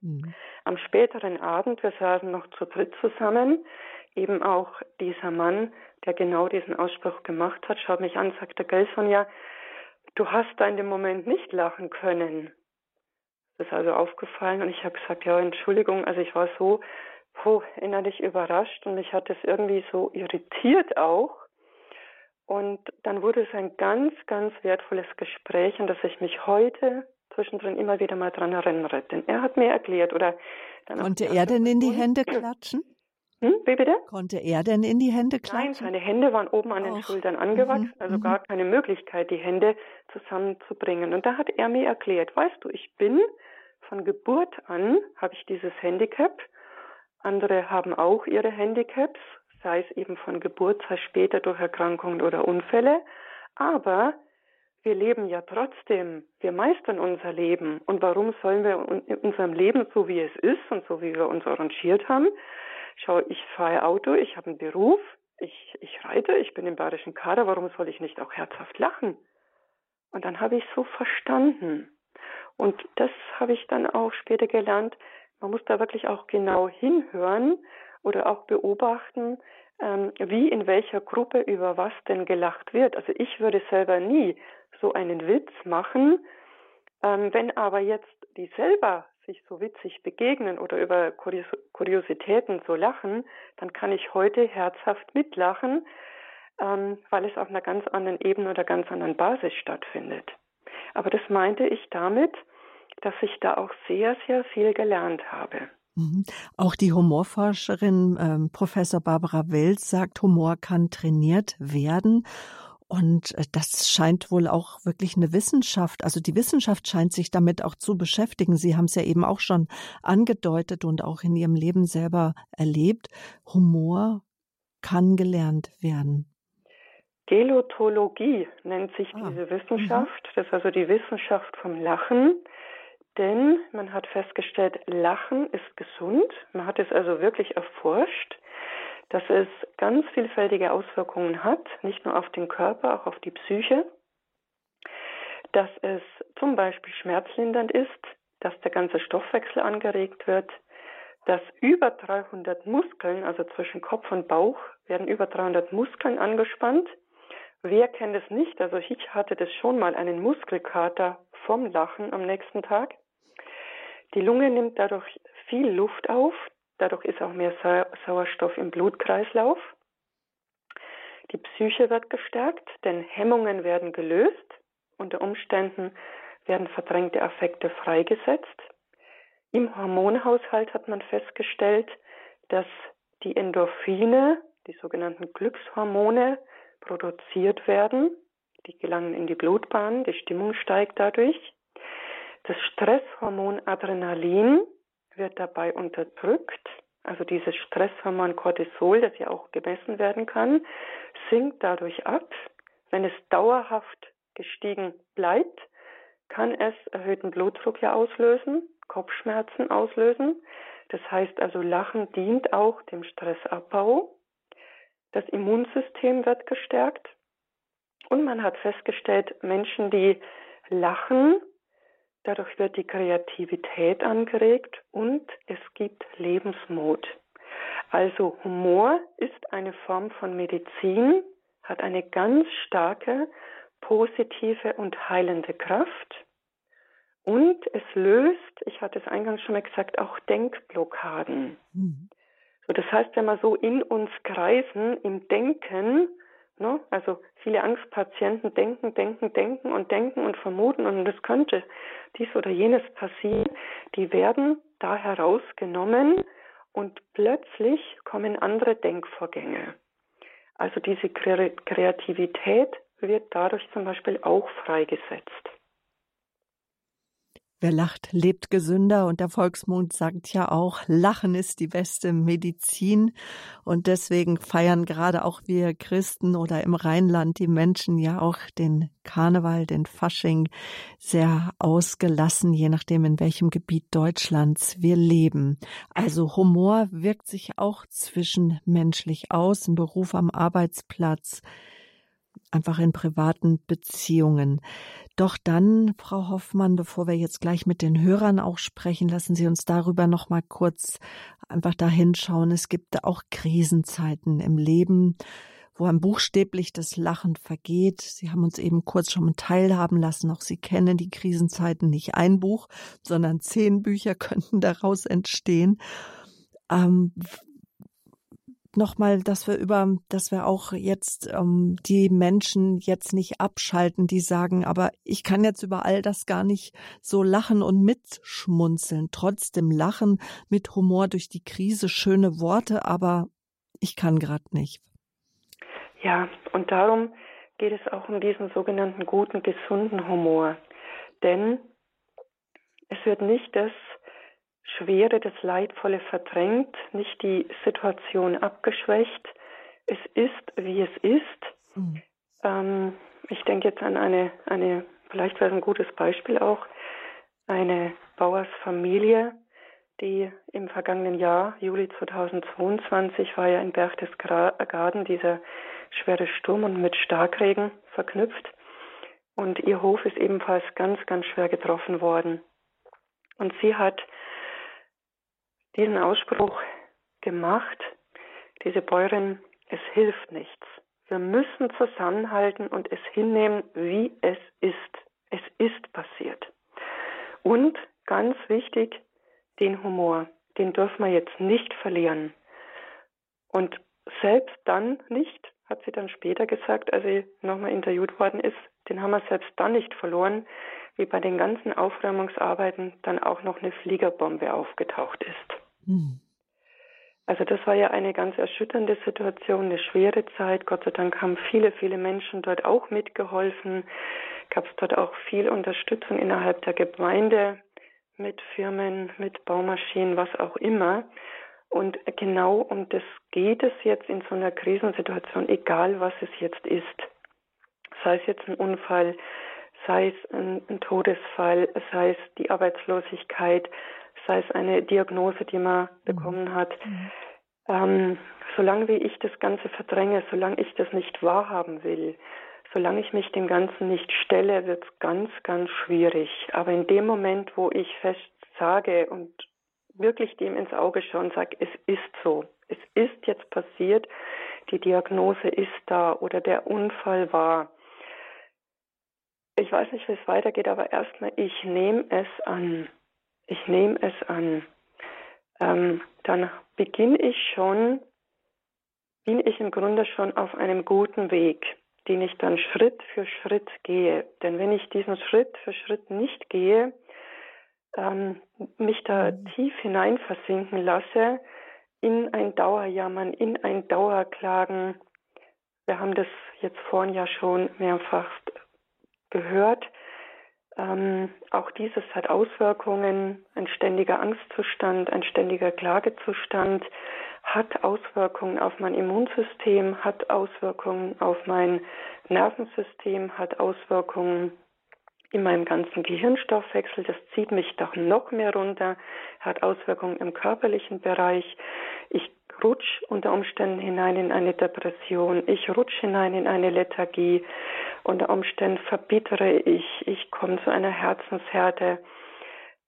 B: Mhm. Am späteren Abend, wir saßen noch zu dritt zusammen, eben auch dieser Mann, der genau diesen Ausspruch gemacht hat, schaut mich an, sagte Gelson, ja, du hast da in dem Moment nicht lachen können. Das ist also aufgefallen und ich habe gesagt, ja, Entschuldigung, also ich war so oh, innerlich überrascht und mich hat es irgendwie so irritiert auch. Und dann wurde es ein ganz, ganz wertvolles Gespräch, an das ich mich heute zwischendrin immer wieder mal dran erinnere. Denn er hat mir erklärt oder
A: Konnte er denn in die Hände klatschen?
B: Hm, wie bitte?
A: Konnte er denn in die Hände klatschen?
B: Nein, seine Hände waren oben an den Och. Schultern angewachsen, mhm. also gar mhm. keine Möglichkeit, die Hände zusammenzubringen. Und da hat er mir erklärt, weißt du, ich bin von Geburt an, habe ich dieses Handicap. Andere haben auch ihre Handicaps, sei es eben von Geburt, sei es später durch Erkrankungen oder Unfälle. Aber wir leben ja trotzdem, wir meistern unser Leben. Und warum sollen wir in unserem Leben, so wie es ist und so wie wir uns arrangiert haben, schau, ich fahre Auto, ich habe einen Beruf, ich, ich reite, ich bin im bayerischen Kader, warum soll ich nicht auch herzhaft lachen? Und dann habe ich so verstanden. Und das habe ich dann auch später gelernt. Man muss da wirklich auch genau hinhören oder auch beobachten, ähm, wie in welcher Gruppe über was denn gelacht wird. Also ich würde selber nie so einen Witz machen, ähm, wenn aber jetzt die selber sich so witzig begegnen oder über Kurios Kuriositäten so lachen, dann kann ich heute herzhaft mitlachen, ähm, weil es auf einer ganz anderen Ebene oder ganz anderen Basis stattfindet. Aber das meinte ich damit, dass ich da auch sehr, sehr viel gelernt habe.
A: Mhm. Auch die Humorforscherin ähm, Professor Barbara Welz sagt, Humor kann trainiert werden. Und äh, das scheint wohl auch wirklich eine Wissenschaft, also die Wissenschaft scheint sich damit auch zu beschäftigen. Sie haben es ja eben auch schon angedeutet und auch in Ihrem Leben selber erlebt. Humor kann gelernt werden.
B: Gelotologie nennt sich ah. diese Wissenschaft. Mhm. Das ist also die Wissenschaft vom Lachen. Denn man hat festgestellt, Lachen ist gesund. Man hat es also wirklich erforscht dass es ganz vielfältige Auswirkungen hat, nicht nur auf den Körper, auch auf die Psyche, dass es zum Beispiel schmerzlindernd ist, dass der ganze Stoffwechsel angeregt wird, dass über 300 Muskeln, also zwischen Kopf und Bauch, werden über 300 Muskeln angespannt. Wer kennt es nicht? Also ich hatte das schon mal einen Muskelkater vom Lachen am nächsten Tag. Die Lunge nimmt dadurch viel Luft auf, Dadurch ist auch mehr Sauerstoff im Blutkreislauf. Die Psyche wird gestärkt, denn Hemmungen werden gelöst. Unter Umständen werden verdrängte Affekte freigesetzt. Im Hormonhaushalt hat man festgestellt, dass die Endorphine, die sogenannten Glückshormone, produziert werden. Die gelangen in die Blutbahn, die Stimmung steigt dadurch. Das Stresshormon Adrenalin wird dabei unterdrückt. Also dieses Stresshormon Cortisol, das ja auch gemessen werden kann, sinkt dadurch ab. Wenn es dauerhaft gestiegen bleibt, kann es erhöhten Blutdruck ja auslösen, Kopfschmerzen auslösen. Das heißt also, Lachen dient auch dem Stressabbau. Das Immunsystem wird gestärkt. Und man hat festgestellt, Menschen, die lachen, Dadurch wird die Kreativität angeregt und es gibt Lebensmut. Also Humor ist eine Form von Medizin, hat eine ganz starke positive und heilende Kraft und es löst, ich hatte es eingangs schon mal gesagt, auch Denkblockaden. Mhm. So, das heißt, wenn wir so in uns kreisen im Denken, Ne? Also viele Angstpatienten denken, denken, denken und denken und vermuten und es könnte dies oder jenes passieren. Die werden da herausgenommen und plötzlich kommen andere Denkvorgänge. Also diese Kreativität wird dadurch zum Beispiel auch freigesetzt.
A: Wer lacht, lebt gesünder. Und der Volksmund sagt ja auch, Lachen ist die beste Medizin. Und deswegen feiern gerade auch wir Christen oder im Rheinland die Menschen ja auch den Karneval, den Fasching sehr ausgelassen, je nachdem in welchem Gebiet Deutschlands wir leben. Also Humor wirkt sich auch zwischenmenschlich aus, im Beruf am Arbeitsplatz, einfach in privaten Beziehungen. Doch dann, Frau Hoffmann, bevor wir jetzt gleich mit den Hörern auch sprechen, lassen Sie uns darüber noch mal kurz einfach dahin schauen. Es gibt auch Krisenzeiten im Leben, wo einem buchstäblich das Lachen vergeht. Sie haben uns eben kurz schon teilhaben lassen. Auch Sie kennen die Krisenzeiten nicht ein Buch, sondern zehn Bücher *laughs* könnten daraus entstehen. Ähm, nochmal, dass wir über, dass wir auch jetzt ähm, die Menschen jetzt nicht abschalten, die sagen, aber ich kann jetzt über all das gar nicht so lachen und mitschmunzeln. Trotzdem lachen mit Humor durch die Krise, schöne Worte, aber ich kann gerade nicht.
B: Ja, und darum geht es auch um diesen sogenannten guten, gesunden Humor. Denn es wird nicht das Schwere, das Leidvolle verdrängt, nicht die Situation abgeschwächt. Es ist, wie es ist. Mhm. Ähm, ich denke jetzt an eine, eine, vielleicht wäre es ein gutes Beispiel auch, eine Bauersfamilie, die im vergangenen Jahr, Juli 2022, war ja in Berchtesgaden dieser schwere Sturm und mit Starkregen verknüpft. Und ihr Hof ist ebenfalls ganz, ganz schwer getroffen worden. Und sie hat diesen Ausspruch gemacht, diese Bäuerin, es hilft nichts. Wir müssen zusammenhalten und es hinnehmen, wie es ist. Es ist passiert. Und ganz wichtig, den Humor, den dürfen wir jetzt nicht verlieren. Und selbst dann nicht, hat sie dann später gesagt, als sie nochmal interviewt worden ist, den haben wir selbst dann nicht verloren, wie bei den ganzen Aufräumungsarbeiten dann auch noch eine Fliegerbombe aufgetaucht ist. Hm. Also das war ja eine ganz erschütternde Situation, eine schwere Zeit. Gott sei Dank haben viele, viele Menschen dort auch mitgeholfen. Gab es dort auch viel Unterstützung innerhalb der Gemeinde mit Firmen, mit Baumaschinen, was auch immer. Und genau um das geht es jetzt in so einer Krisensituation, egal was es jetzt ist. Sei es jetzt ein Unfall, sei es ein, ein Todesfall, sei es die Arbeitslosigkeit, sei es eine Diagnose, die man mhm. bekommen hat. Mhm. Ähm, solange wie ich das Ganze verdränge, solange ich das nicht wahrhaben will, solange ich mich dem Ganzen nicht stelle, wird es ganz, ganz schwierig. Aber in dem Moment, wo ich fest sage und wirklich dem ins Auge schaue und sage, es ist so, es ist jetzt passiert, die Diagnose ist da oder der Unfall war. Ich weiß nicht, wie es weitergeht, aber erstmal, ich nehme es an ich nehme es an, ähm, dann beginne ich schon, bin ich im Grunde schon auf einem guten Weg, den ich dann Schritt für Schritt gehe. Denn wenn ich diesen Schritt für Schritt nicht gehe, ähm, mich da mhm. tief hinein versinken lasse, in ein Dauerjammern, in ein Dauerklagen. Wir haben das jetzt vorhin ja schon mehrfach gehört. Ähm, auch dieses hat Auswirkungen. Ein ständiger Angstzustand, ein ständiger Klagezustand hat Auswirkungen auf mein Immunsystem, hat Auswirkungen auf mein Nervensystem, hat Auswirkungen in meinem ganzen Gehirnstoffwechsel. Das zieht mich doch noch mehr runter, hat Auswirkungen im körperlichen Bereich. Ich rutsch unter Umständen hinein in eine Depression, ich rutsch hinein in eine Lethargie, unter Umständen verbittere ich, ich komme zu einer Herzenshärte.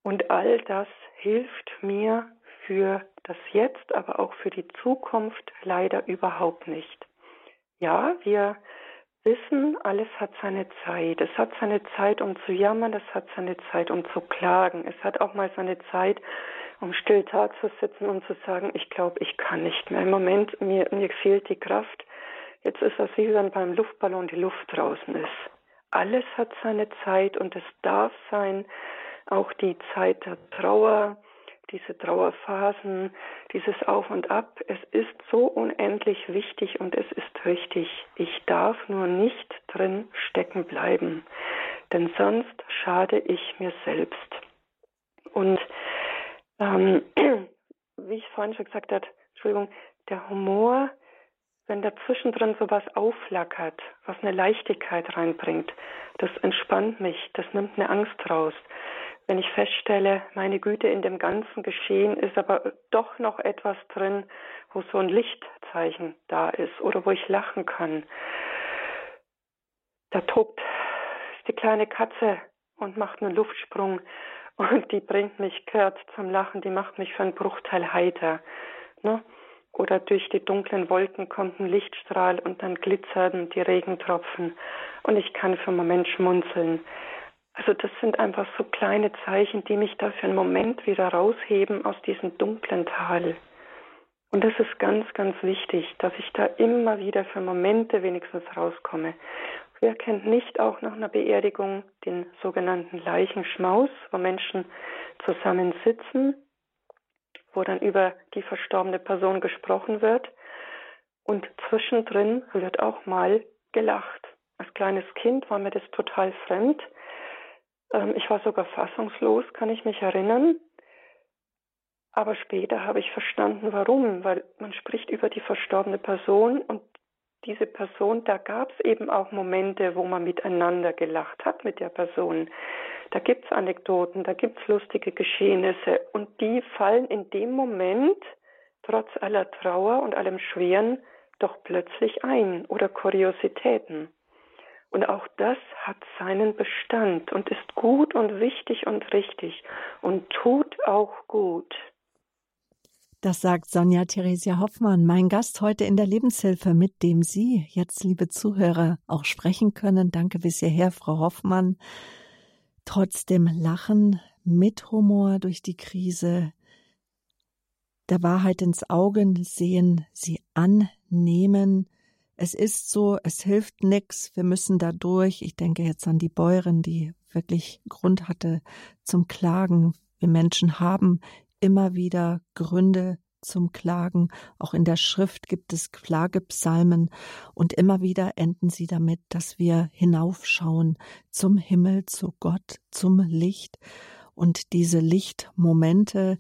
B: Und all das hilft mir für das Jetzt, aber auch für die Zukunft leider überhaupt nicht. Ja, wir wissen, alles hat seine Zeit. Es hat seine Zeit, um zu jammern, es hat seine Zeit, um zu klagen. Es hat auch mal seine Zeit, um still da zu sitzen und zu sagen, ich glaube, ich kann nicht mehr. Im Moment, mir, mir fehlt die Kraft. Jetzt ist das wie wenn beim Luftballon die Luft draußen ist. Alles hat seine Zeit und es darf sein, auch die Zeit der Trauer, diese Trauerphasen, dieses Auf und Ab. Es ist so unendlich wichtig und es ist richtig. Ich darf nur nicht drin stecken bleiben, denn sonst schade ich mir selbst. Und ähm, *clears throat* wie ich vorhin schon gesagt habe, Entschuldigung, der Humor, wenn da zwischendrin sowas aufflackert, was eine Leichtigkeit reinbringt, das entspannt mich, das nimmt eine Angst raus wenn ich feststelle, meine Güte, in dem ganzen Geschehen ist aber doch noch etwas drin, wo so ein Lichtzeichen da ist oder wo ich lachen kann. Da tobt die kleine Katze und macht einen Luftsprung und die bringt mich kehrt zum Lachen, die macht mich für einen Bruchteil heiter. Ne? Oder durch die dunklen Wolken kommt ein Lichtstrahl und dann glitzern die Regentropfen und ich kann für einen Moment schmunzeln. Also das sind einfach so kleine Zeichen, die mich da für einen Moment wieder rausheben aus diesem dunklen Tal. Und das ist ganz, ganz wichtig, dass ich da immer wieder für Momente wenigstens rauskomme. Wer kennt nicht auch nach einer Beerdigung den sogenannten Leichenschmaus, wo Menschen zusammen sitzen, wo dann über die verstorbene Person gesprochen wird und zwischendrin wird auch mal gelacht. Als kleines Kind war mir das total fremd. Ähm, ich war sogar fassungslos, kann ich mich erinnern. Aber später habe ich verstanden, warum, weil man spricht über die verstorbene Person und diese Person, da gab es eben auch Momente, wo man miteinander gelacht hat mit der Person. Da gibt es Anekdoten, da gibt es lustige Geschehnisse und die fallen in dem Moment, trotz aller Trauer und allem Schweren, doch plötzlich ein oder Kuriositäten. Und auch das hat seinen Bestand und ist gut und wichtig und richtig und tut auch gut.
A: Das sagt Sonja Theresia Hoffmann, mein Gast heute in der Lebenshilfe, mit dem Sie jetzt, liebe Zuhörer, auch sprechen können. Danke bis hierher, Frau Hoffmann. Trotzdem Lachen mit Humor durch die Krise, der Wahrheit ins Auge sehen, sie annehmen, es ist so, es hilft nix, wir müssen da durch. Ich denke jetzt an die Bäuerin, die wirklich Grund hatte zum Klagen. Wir Menschen haben immer wieder Gründe zum Klagen. Auch in der Schrift gibt es Klagepsalmen und immer wieder enden sie damit, dass wir hinaufschauen zum Himmel, zu Gott, zum Licht und diese Lichtmomente,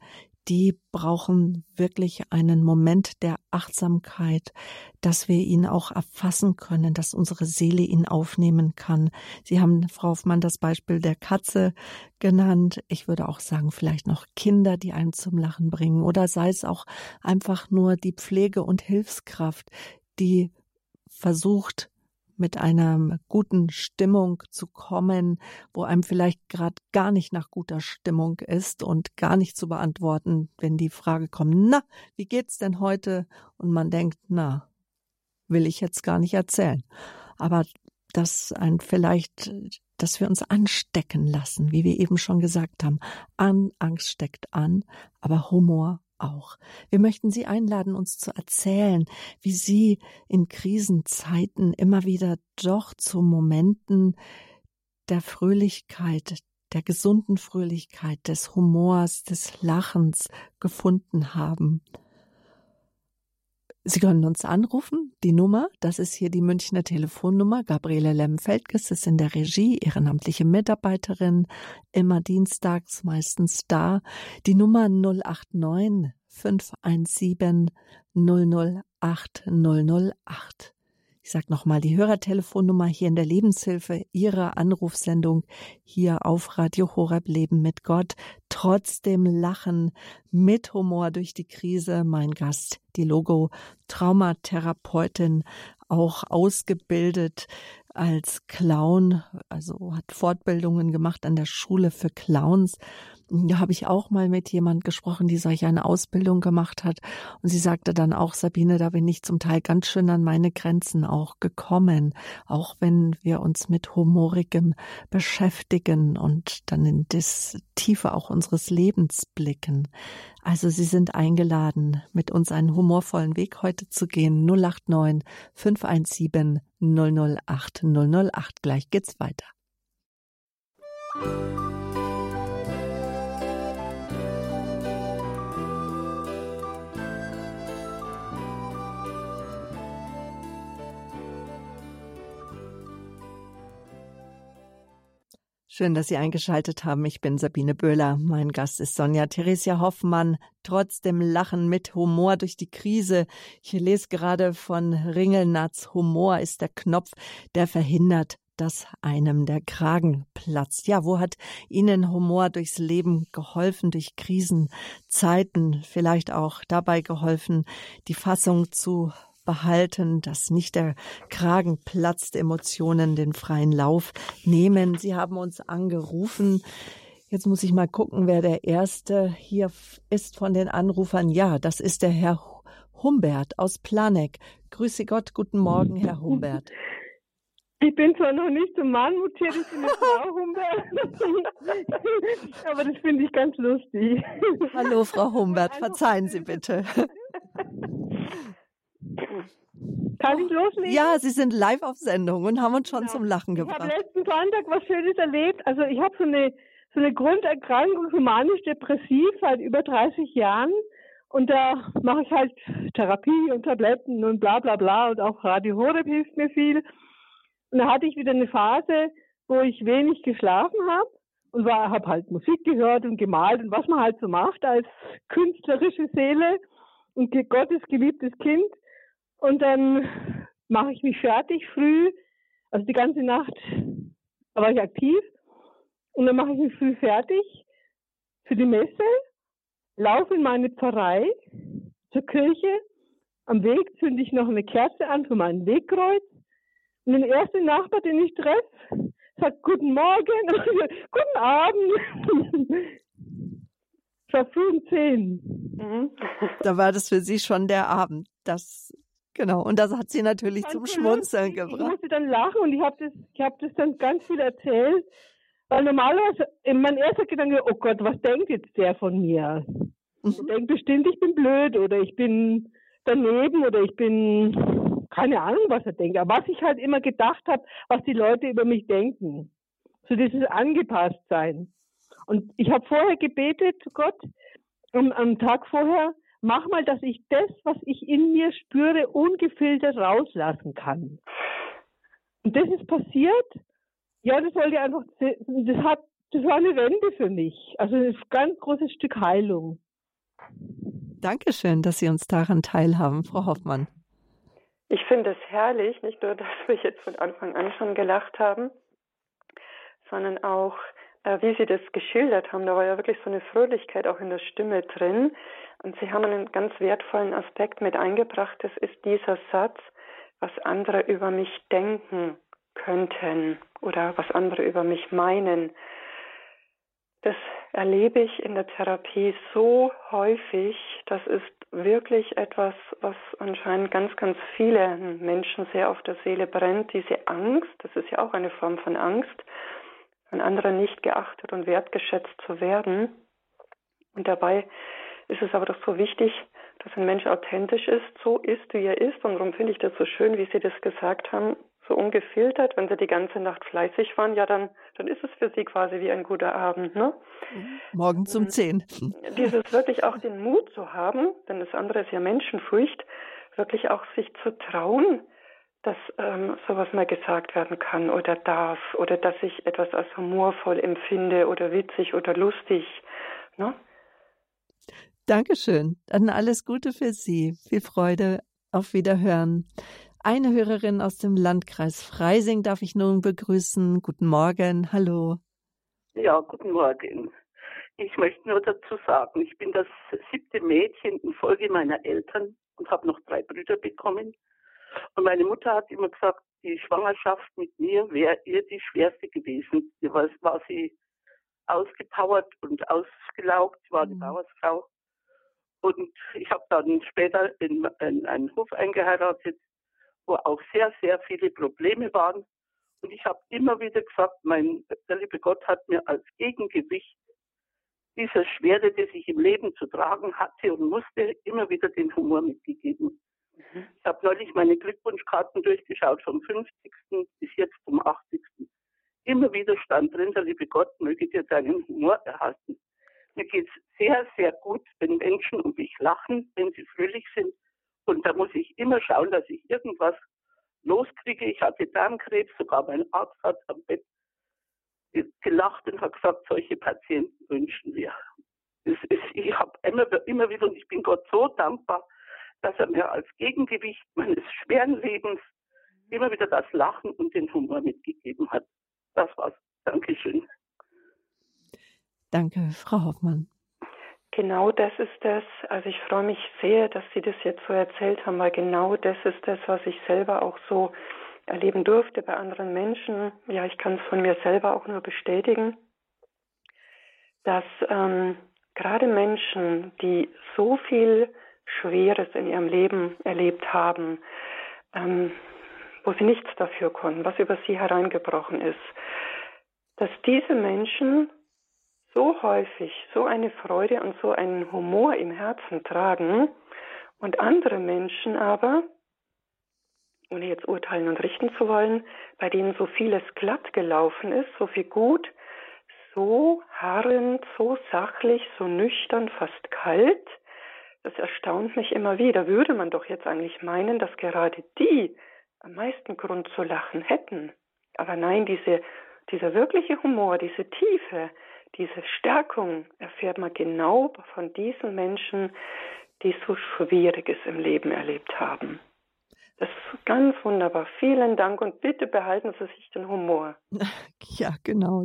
A: die brauchen wirklich einen Moment der Achtsamkeit, dass wir ihn auch erfassen können, dass unsere Seele ihn aufnehmen kann. Sie haben, Frau Hoffmann, das Beispiel der Katze genannt. Ich würde auch sagen, vielleicht noch Kinder, die einen zum Lachen bringen oder sei es auch einfach nur die Pflege und Hilfskraft, die versucht, mit einer guten Stimmung zu kommen, wo einem vielleicht gerade gar nicht nach guter Stimmung ist und gar nicht zu beantworten, wenn die Frage kommt, na, wie geht's denn heute? Und man denkt, na, will ich jetzt gar nicht erzählen. Aber dass ein vielleicht, dass wir uns anstecken lassen, wie wir eben schon gesagt haben. An, Angst steckt an, aber Humor auch. Wir möchten Sie einladen, uns zu erzählen, wie Sie in Krisenzeiten immer wieder doch zu Momenten der Fröhlichkeit, der gesunden Fröhlichkeit, des Humors, des Lachens gefunden haben. Sie können uns anrufen. Die Nummer, das ist hier die Münchner Telefonnummer. Gabriele Lemfeldges ist in der Regie, ehrenamtliche Mitarbeiterin, immer dienstags meistens da. Die Nummer 089 517 008 008. Ich sage nochmal die Hörertelefonnummer hier in der Lebenshilfe, Ihre Anrufsendung hier auf Radio Horeb Leben mit Gott. Trotzdem Lachen mit Humor durch die Krise. Mein Gast, die Logo Traumatherapeutin, auch ausgebildet als Clown, also hat Fortbildungen gemacht an der Schule für Clowns da habe ich auch mal mit jemand gesprochen, die solch eine Ausbildung gemacht hat. Und sie sagte dann auch, Sabine, da bin ich zum Teil ganz schön an meine Grenzen auch gekommen. Auch wenn wir uns mit Humorigem beschäftigen und dann in das Tiefe auch unseres Lebens blicken. Also Sie sind eingeladen, mit uns einen humorvollen Weg heute zu gehen. 089 517 008 008. Gleich geht's weiter. Schön, dass Sie eingeschaltet haben. Ich bin Sabine Böhler. Mein Gast ist Sonja Theresia Hoffmann. Trotzdem Lachen mit Humor durch die Krise. Ich lese gerade von Ringelnatz. Humor ist der Knopf, der verhindert, dass einem der Kragen platzt. Ja, wo hat Ihnen Humor durchs Leben geholfen, durch Krisenzeiten vielleicht auch dabei geholfen, die Fassung zu behalten, dass nicht der Kragen platzt, Emotionen den freien Lauf nehmen. Sie haben uns angerufen. Jetzt muss ich mal gucken, wer der Erste hier ist von den Anrufern. Ja, das ist der Herr Humbert aus Planek. Grüße Gott, guten Morgen, Herr Humbert.
C: Ich bin zwar noch nicht zum Mann mutiert, ich bin eine Frau Humbert. *laughs* Aber das finde ich ganz lustig.
A: Hallo, Frau Humbert, verzeihen Sie bitte.
C: Kann ich loslegen?
A: Ja, Sie sind live auf Sendung und haben uns schon genau. zum Lachen gebracht.
C: Ich habe letzten Sonntag was Schönes erlebt. Also ich habe so eine, so eine Grunderkrankung, humanisch-depressiv, seit über 30 Jahren. Und da mache ich halt Therapie und Tabletten und bla bla bla und auch Radio Horeb hilft mir viel. Und da hatte ich wieder eine Phase, wo ich wenig geschlafen habe und habe halt Musik gehört und gemalt und was man halt so macht als künstlerische Seele und Gottes geliebtes Kind. Und dann mache ich mich fertig früh, also die ganze Nacht war ich aktiv. Und dann mache ich mich früh fertig für die Messe, laufe in meine Pfarrei zur Kirche. Am Weg zünde ich noch eine Kerze an für mein Wegkreuz. Und der erste Nachbar, den ich treffe, sagt Guten Morgen, *laughs* Guten Abend. *laughs* Es war früh um zehn.
A: Mhm. Da war das für Sie schon der Abend. Das Genau, und das hat sie natürlich zum Schmunzeln
C: ich,
A: gebracht.
C: Ich musste dann lachen und ich habe das, ich hab das dann ganz viel erzählt, weil normalerweise mein erster Gedanke, oh Gott, was denkt jetzt der von mir? Mhm. denkt bestimmt, ich bin blöd oder ich bin daneben oder ich bin, keine Ahnung, was er denkt. Aber was ich halt immer gedacht habe, was die Leute über mich denken. So dieses Angepasstsein. Und ich habe vorher gebetet, Gott, am, am Tag vorher, mach mal, dass ich das, was ich in mir spüre, ungefiltert rauslassen kann. Und das ist passiert. Ja, das wollte einfach, das hat, das war eine Wende für mich. Also ein ganz großes Stück Heilung.
A: Dankeschön, dass Sie uns daran teilhaben, Frau Hoffmann.
B: Ich finde es herrlich, nicht nur, dass wir jetzt von Anfang an schon gelacht haben, sondern auch, wie Sie das geschildert haben. Da war ja wirklich so eine Fröhlichkeit auch in der Stimme drin. Und Sie haben einen ganz wertvollen Aspekt mit eingebracht. Das ist dieser Satz, was andere über mich denken könnten oder was andere über mich meinen. Das erlebe ich in der Therapie so häufig. Das ist wirklich etwas, was anscheinend ganz, ganz viele Menschen sehr auf der Seele brennt. Diese Angst, das ist ja auch eine Form von Angst, von anderen nicht geachtet und wertgeschätzt zu werden. Und dabei ist es aber doch so wichtig, dass ein Mensch authentisch ist, so ist, wie er ist. Und darum finde ich das so schön, wie Sie das gesagt haben, so ungefiltert. Wenn Sie die ganze Nacht fleißig waren, ja, dann, dann ist es für Sie quasi wie ein guter Abend, ne?
A: Morgen zum zehn. *laughs*
B: Dieses wirklich auch den Mut zu haben, denn das andere ist ja Menschenfurcht, wirklich auch sich zu trauen, dass ähm, sowas mal gesagt werden kann oder darf oder dass ich etwas als humorvoll empfinde oder witzig oder lustig. Ne?
A: Dankeschön. Dann alles Gute für Sie. Viel Freude. Auf Wiederhören. Eine Hörerin aus dem Landkreis Freising darf ich nun begrüßen. Guten Morgen. Hallo.
D: Ja, guten Morgen. Ich möchte nur dazu sagen, ich bin das siebte Mädchen in Folge meiner Eltern und habe noch drei Brüder bekommen. Und meine Mutter hat immer gesagt, die Schwangerschaft mit mir wäre ihr die schwerste gewesen. Sie war, sie ausgepowert und ausgelaugt, sie war eine mhm. Bauersfrau. Und ich habe dann später in, in einen Hof eingeheiratet, wo auch sehr, sehr viele Probleme waren. Und ich habe immer wieder gesagt, mein, der liebe Gott hat mir als Gegengewicht dieser Schwere, die ich im Leben zu tragen hatte und musste, immer wieder den Humor mitgegeben. Ich habe neulich meine Glückwunschkarten durchgeschaut, vom 50. bis jetzt zum 80. Immer wieder stand drin, der liebe Gott möge dir deinen Humor erhalten. Mir geht es sehr, sehr gut, wenn Menschen um mich lachen, wenn sie fröhlich sind. Und da muss ich immer schauen, dass ich irgendwas loskriege. Ich hatte Darmkrebs, sogar mein Arzt hat am Bett gelacht und habe gesagt, solche Patienten wünschen wir. Ist, ich habe immer, immer wieder, und ich bin Gott so dankbar, dass er mir als Gegengewicht meines schweren Lebens immer wieder das Lachen und den Humor mitgegeben hat. Das war's. Dankeschön.
A: Danke, Frau Hoffmann.
B: Genau das ist das. Also ich freue mich sehr, dass Sie das jetzt so erzählt haben, weil genau das ist das, was ich selber auch so erleben durfte bei anderen Menschen. Ja, ich kann es von mir selber auch nur bestätigen, dass ähm, gerade Menschen, die so viel Schweres in ihrem Leben erlebt haben, ähm, wo sie nichts dafür konnten, was über sie hereingebrochen ist, dass diese Menschen so häufig so eine Freude und so einen Humor im Herzen tragen und andere Menschen aber, ohne jetzt urteilen und richten zu wollen, bei denen so vieles glatt gelaufen ist, so viel gut, so harrend, so sachlich, so nüchtern, fast kalt, das erstaunt mich immer wieder. Würde man doch jetzt eigentlich meinen, dass gerade die am meisten Grund zu lachen hätten. Aber nein, diese, dieser wirkliche Humor, diese Tiefe, diese Stärkung erfährt man genau von diesen Menschen, die so Schwieriges im Leben erlebt haben. Das ist ganz wunderbar. Vielen Dank und bitte behalten Sie sich den Humor. *laughs*
A: Ja, genau.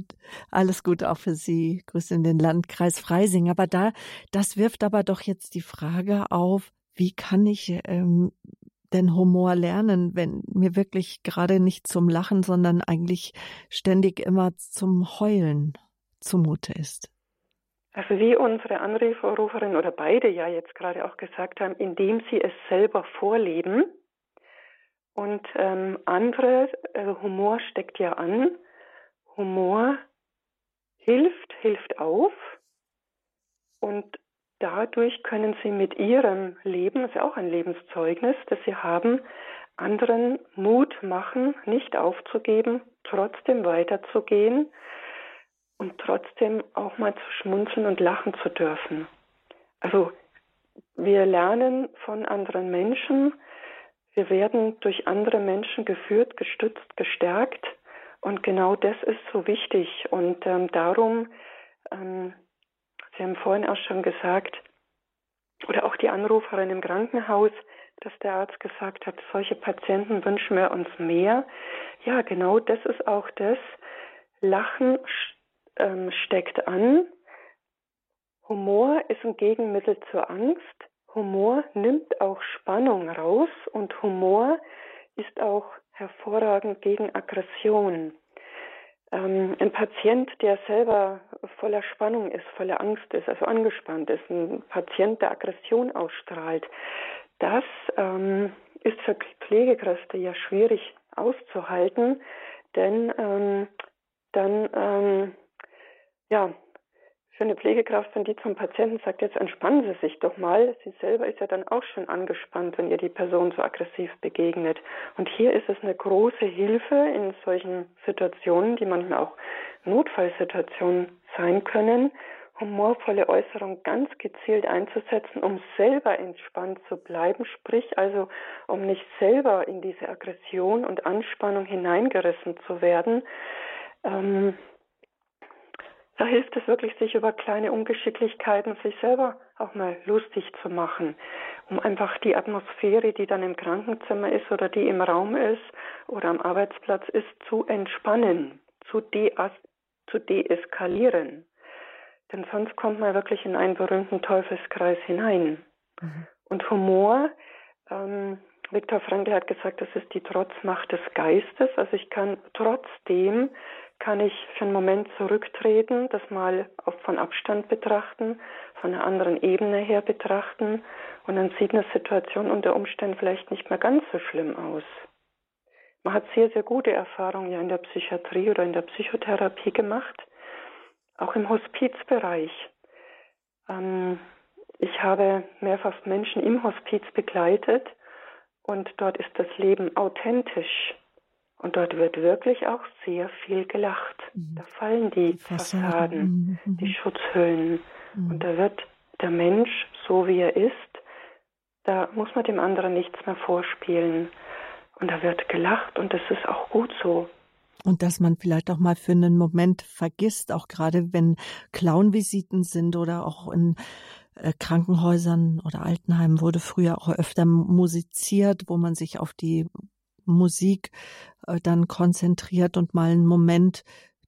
A: Alles Gute auch für Sie. Grüße in den Landkreis Freising. Aber da, das wirft aber doch jetzt die Frage auf, wie kann ich ähm, denn Humor lernen, wenn mir wirklich gerade nicht zum Lachen, sondern eigentlich ständig immer zum Heulen zumute ist?
B: Also wie unsere Anruferin oder beide ja jetzt gerade auch gesagt haben, indem sie es selber vorleben und ähm, andere, also Humor steckt ja an, Humor hilft, hilft auf und dadurch können sie mit ihrem Leben, das ist ja auch ein Lebenszeugnis, das sie haben, anderen Mut machen, nicht aufzugeben, trotzdem weiterzugehen und trotzdem auch mal zu schmunzeln und lachen zu dürfen. Also wir lernen von anderen Menschen, wir werden durch andere Menschen geführt, gestützt, gestärkt und genau das ist so wichtig und ähm, darum ähm, Sie haben vorhin auch schon gesagt, oder auch die Anruferin im Krankenhaus, dass der Arzt gesagt hat, solche Patienten wünschen wir uns mehr. Ja, genau das ist auch das. Lachen ähm, steckt an. Humor ist ein Gegenmittel zur Angst. Humor nimmt auch Spannung raus und Humor ist auch hervorragend gegen Aggression. Ähm, ein Patient, der selber voller Spannung ist, voller Angst ist, also angespannt ist, ein Patient, der Aggression ausstrahlt, das ähm, ist für Pflegekräfte ja schwierig auszuhalten, denn ähm, dann ähm, ja für eine Pflegekraft, wenn die zum Patienten sagt, jetzt entspannen Sie sich doch mal, sie selber ist ja dann auch schon angespannt, wenn ihr die Person so aggressiv begegnet. Und hier ist es eine große Hilfe in solchen Situationen, die manchmal auch Notfallsituationen sein können, humorvolle Äußerungen ganz gezielt einzusetzen, um selber entspannt zu bleiben, sprich also um nicht selber in diese Aggression und Anspannung hineingerissen zu werden. Ähm, da hilft es wirklich, sich über kleine Ungeschicklichkeiten sich selber auch mal lustig zu machen, um einfach die Atmosphäre, die dann im Krankenzimmer ist oder die im Raum ist oder am Arbeitsplatz ist, zu entspannen, zu, de zu deeskalieren. Denn sonst kommt man wirklich in einen berühmten Teufelskreis hinein. Mhm. Und Humor, ähm, Viktor Frankl hat gesagt, das ist die Trotzmacht des Geistes. Also ich kann trotzdem kann ich für einen Moment zurücktreten, das mal von Abstand betrachten, von einer anderen Ebene her betrachten und dann sieht eine Situation unter Umständen vielleicht nicht mehr ganz so schlimm aus. Man hat sehr, sehr gute Erfahrungen ja in der Psychiatrie oder in der Psychotherapie gemacht, auch im Hospizbereich. Ähm, ich habe mehrfach Menschen im Hospiz begleitet und dort ist das Leben authentisch und dort wird wirklich auch sehr viel gelacht. Mhm. Da fallen die, die Fassaden, Fassaden mhm. die Schutzhüllen. Mhm. Und da wird der Mensch, so wie er ist, da muss man dem anderen nichts mehr vorspielen. Und da wird gelacht und das ist auch gut so.
A: Und dass man vielleicht auch mal für einen Moment vergisst, auch gerade wenn Clownvisiten sind oder auch in äh, Krankenhäusern oder Altenheimen wurde früher auch öfter musiziert, wo man sich auf die Musik äh, dann konzentriert und mal einen Moment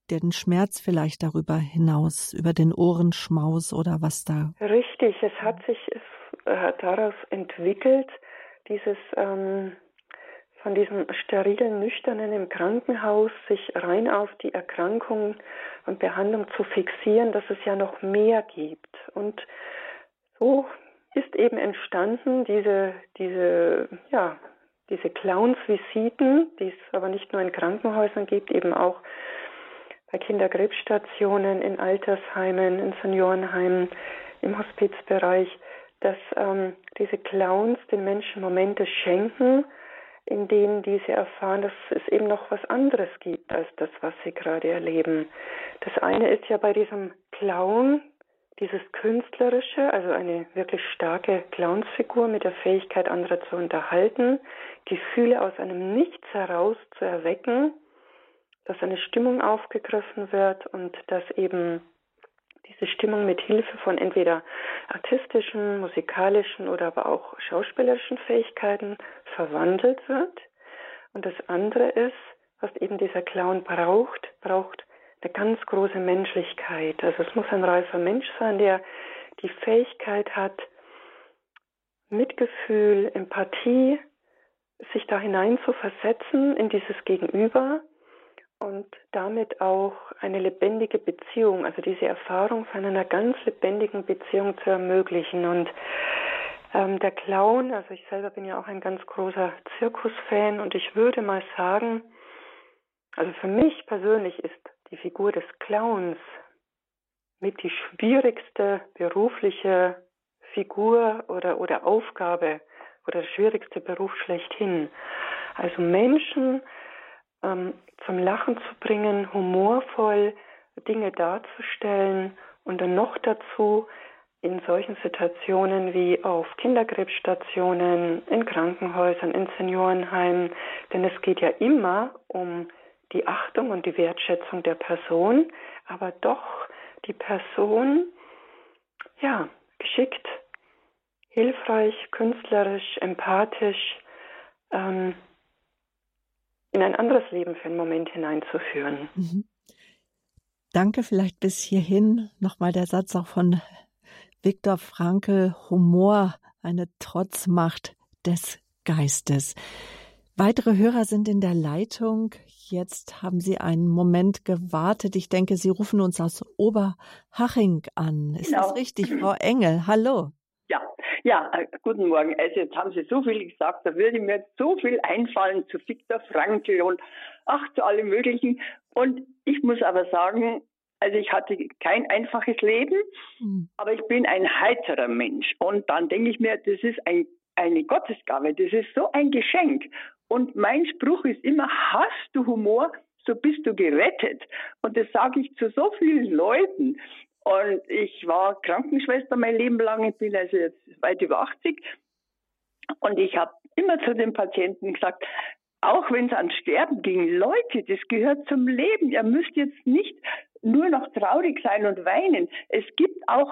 A: den Schmerz vielleicht darüber hinaus, über den Ohrenschmaus oder was da.
B: Richtig, es hat sich äh, daraus entwickelt, dieses ähm, von diesem sterilen Nüchternen im Krankenhaus sich rein auf die Erkrankung und Behandlung zu fixieren, dass es ja noch mehr gibt. Und so ist eben entstanden diese, diese, ja, diese Clowns-Visiten, die es aber nicht nur in Krankenhäusern gibt, eben auch bei Kinderkrebsstationen, in Altersheimen, in Seniorenheimen, im Hospizbereich, dass ähm, diese Clowns den Menschen Momente schenken, in denen diese erfahren, dass es eben noch was anderes gibt als das, was sie gerade erleben. Das eine ist ja bei diesem Clown dieses Künstlerische, also eine wirklich starke Clownsfigur mit der Fähigkeit, andere zu unterhalten, Gefühle aus einem Nichts heraus zu erwecken, dass eine Stimmung aufgegriffen wird und dass eben diese Stimmung mit Hilfe von entweder artistischen, musikalischen oder aber auch schauspielerischen Fähigkeiten verwandelt wird. Und das andere ist, was eben dieser Clown braucht, braucht eine ganz große Menschlichkeit. Also es muss ein reifer Mensch sein, der die Fähigkeit hat, Mitgefühl, Empathie, sich da hinein zu versetzen in dieses Gegenüber und damit auch eine lebendige Beziehung, also diese Erfahrung von einer ganz lebendigen Beziehung zu ermöglichen. Und ähm, der Clown, also ich selber bin ja auch ein ganz großer Zirkusfan und ich würde mal sagen, also für mich persönlich ist die Figur des Clowns mit die schwierigste berufliche Figur oder, oder Aufgabe oder der schwierigste Beruf schlechthin. Also Menschen ähm, zum Lachen zu bringen, humorvoll Dinge darzustellen und dann noch dazu in solchen Situationen wie auf Kinderkrebsstationen, in Krankenhäusern, in Seniorenheimen, denn es geht ja immer um die Achtung und die Wertschätzung der Person, aber doch die Person, ja, geschickt, hilfreich, künstlerisch, empathisch, ähm, in ein anderes Leben für einen Moment hineinzuführen. Mhm.
A: Danke vielleicht bis hierhin. Nochmal der Satz auch von Viktor Frankl, Humor, eine Trotzmacht des Geistes. Weitere Hörer sind in der Leitung. Jetzt haben Sie einen Moment gewartet. Ich denke, Sie rufen uns aus Oberhaching an. Ist genau. das richtig, Frau Engel? Hallo.
E: Ja, äh, guten Morgen. Also jetzt haben Sie so viel gesagt, da würde mir so viel einfallen zu Viktor Frankl und ach, zu allem Möglichen. Und ich muss aber sagen, also ich hatte kein einfaches Leben, mhm. aber ich bin ein heiterer Mensch. Und dann denke ich mir, das ist ein, eine Gottesgabe, das ist so ein Geschenk. Und mein Spruch ist immer, hast du Humor, so bist du gerettet. Und das sage ich zu so vielen Leuten. Und ich war Krankenschwester mein Leben lang. Ich bin also jetzt weit über 80. Und ich habe immer zu den Patienten gesagt, auch wenn es an Sterben ging, Leute, das gehört zum Leben. Ihr müsst jetzt nicht nur noch traurig sein und weinen. Es gibt auch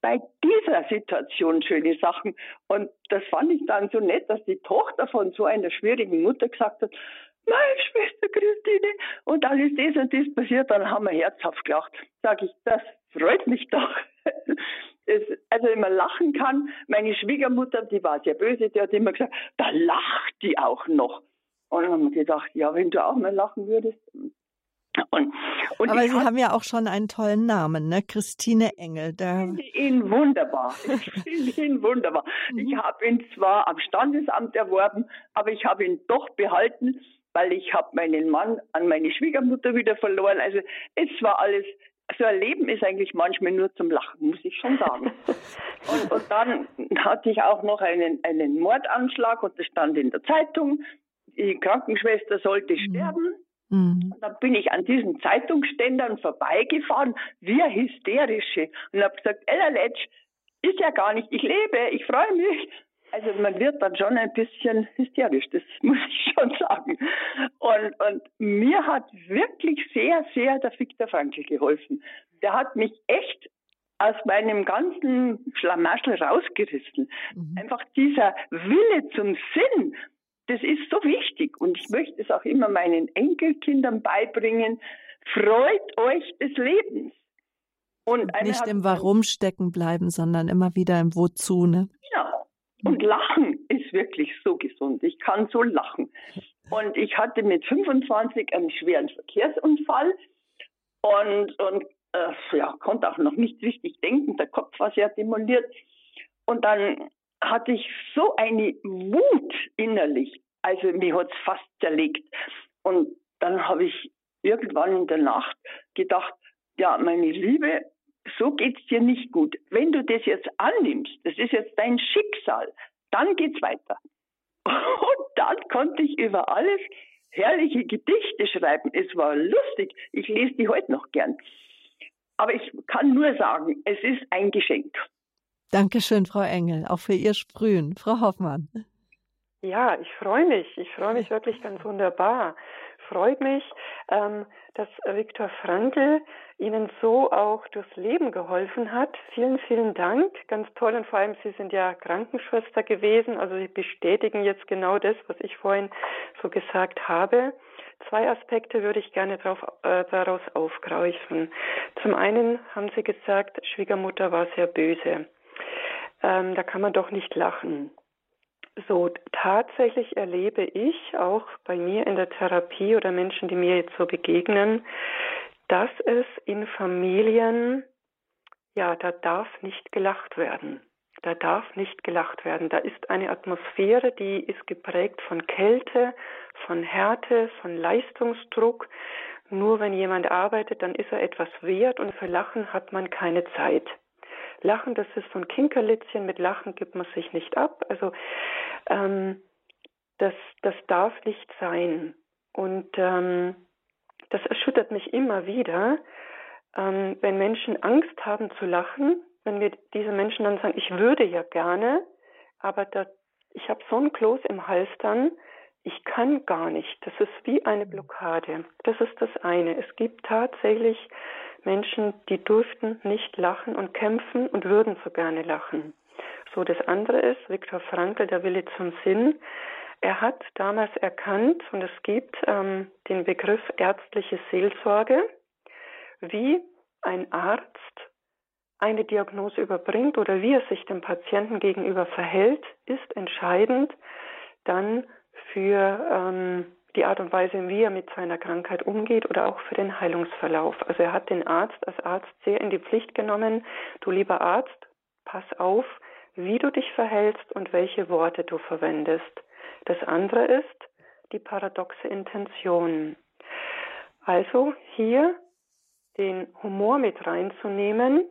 E: bei dieser Situation schöne Sachen. Und das fand ich dann so nett, dass die Tochter von so einer schwierigen Mutter gesagt hat, meine Schwester Christine, und dann ist das und das passiert, dann haben wir herzhaft gelacht. Sag ich, das freut mich doch. *laughs* Es, also wenn man lachen kann, meine Schwiegermutter, die war sehr böse, die hat immer gesagt, da lacht die auch noch. Und dann haben wir gedacht, ja, wenn du auch mal lachen würdest.
A: Und, und Aber Sie hat, haben ja auch schon einen tollen Namen, ne? Christine Engel.
E: Ich finde ihn wunderbar. *laughs* Ich finde ihn wunderbar. Mhm. Ich habe ihn zwar am Standesamt erworben, aber ich habe ihn doch behalten, weil ich habe meinen Mann an meine Schwiegermutter wieder verloren. Also es war alles so ein Leben ist eigentlich manchmal nur zum Lachen, muss ich schon sagen. *laughs* und, und dann hatte ich auch noch einen, einen Mordanschlag und das stand in der Zeitung. Die Krankenschwester sollte mhm. sterben. Mhm. Und dann bin ich an diesen Zeitungsständern vorbeigefahren, wir Hysterische, und habe gesagt, Ella Letsch, ist ja gar nicht, ich lebe, ich freue mich. Also man wird dann schon ein bisschen hysterisch, das *laughs* muss ich schon sagen. Und, und mir hat wirklich sehr, sehr der Viktor Frankl geholfen. Der hat mich echt aus meinem ganzen Schlamassel rausgerissen. Mhm. Einfach dieser Wille zum Sinn, das ist so wichtig. Und ich möchte es auch immer meinen Enkelkindern beibringen. Freut euch des Lebens.
A: Und, nicht im Warum stecken bleiben, sondern immer wieder im Wozu, ne?
E: Genau. Und Lachen ist wirklich so gesund. Ich kann so lachen. Und ich hatte mit 25 einen schweren Verkehrsunfall und, und äh, ja, konnte auch noch nicht richtig denken. Der Kopf war sehr demoliert. Und dann hatte ich so eine Wut innerlich. Also mir hat es fast zerlegt. Und dann habe ich irgendwann in der Nacht gedacht, ja, meine Liebe, so geht's dir nicht gut. Wenn du das jetzt annimmst, das ist jetzt dein Schicksal, dann geht's weiter. *laughs* Und dann konnte ich über alles herrliche Gedichte schreiben. Es war lustig. Ich lese die heute noch gern. Aber ich kann nur sagen, es ist ein Geschenk.
A: Dankeschön, Frau Engel, auch für Ihr Sprühen. Frau Hoffmann.
B: Ja, ich freue mich. Ich freue mich wirklich ganz wunderbar. Freut mich, ähm, dass Viktor Frankl Ihnen so auch durchs Leben geholfen hat. Vielen, vielen Dank. Ganz toll. Und vor allem, Sie sind ja Krankenschwester gewesen. Also Sie bestätigen jetzt genau das, was ich vorhin so gesagt habe. Zwei Aspekte würde ich gerne drauf, äh, daraus aufgreifen. Zum einen haben Sie gesagt, Schwiegermutter war sehr böse. Ähm, da kann man doch nicht lachen. So, tatsächlich erlebe ich auch bei mir in der Therapie oder Menschen, die mir jetzt so begegnen, dass es in Familien, ja, da darf nicht gelacht werden. Da darf nicht gelacht werden. Da ist eine Atmosphäre, die ist geprägt von Kälte, von Härte, von Leistungsdruck. Nur wenn jemand arbeitet, dann ist er etwas wert und für Lachen hat man keine Zeit. Lachen, das ist ein Kinkerlitzchen, mit Lachen gibt man sich nicht ab. Also ähm, das, das darf nicht sein. Und ähm, das erschüttert mich immer wieder, ähm, wenn Menschen Angst haben zu lachen, wenn wir diese Menschen dann sagen, ich würde ja gerne, aber da, ich habe so ein Kloß im Hals dann, ich kann gar nicht. Das ist wie eine Blockade. Das ist das eine. Es gibt tatsächlich Menschen, die durften nicht lachen und kämpfen und würden so gerne lachen. So, das andere ist, Viktor Frankl, der Wille zum Sinn. Er hat damals erkannt, und es gibt ähm, den Begriff ärztliche Seelsorge, wie ein Arzt eine Diagnose überbringt oder wie er sich dem Patienten gegenüber verhält, ist entscheidend dann für ähm, die Art und Weise, wie er mit seiner Krankheit umgeht oder auch für den Heilungsverlauf. Also er hat den Arzt als Arzt sehr in die Pflicht genommen. Du lieber Arzt, pass auf, wie du dich verhältst und welche Worte du verwendest. Das andere ist die paradoxe Intention. Also hier den Humor mit reinzunehmen,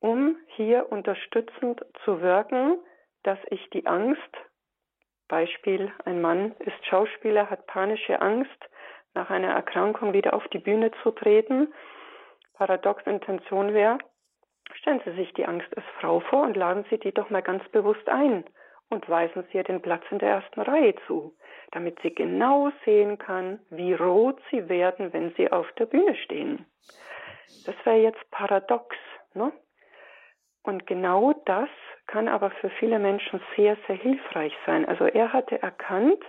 B: um hier unterstützend zu wirken, dass ich die Angst Beispiel, ein Mann ist Schauspieler, hat panische Angst, nach einer Erkrankung wieder auf die Bühne zu treten. Paradox Intention wäre, stellen Sie sich die Angst als Frau vor und laden Sie die doch mal ganz bewusst ein und weisen Sie ihr den Platz in der ersten Reihe zu, damit sie genau sehen kann, wie rot sie werden, wenn sie auf der Bühne stehen. Das wäre jetzt paradox. Ne? Und genau das kann aber für viele Menschen sehr, sehr hilfreich sein. Also er hatte erkannt,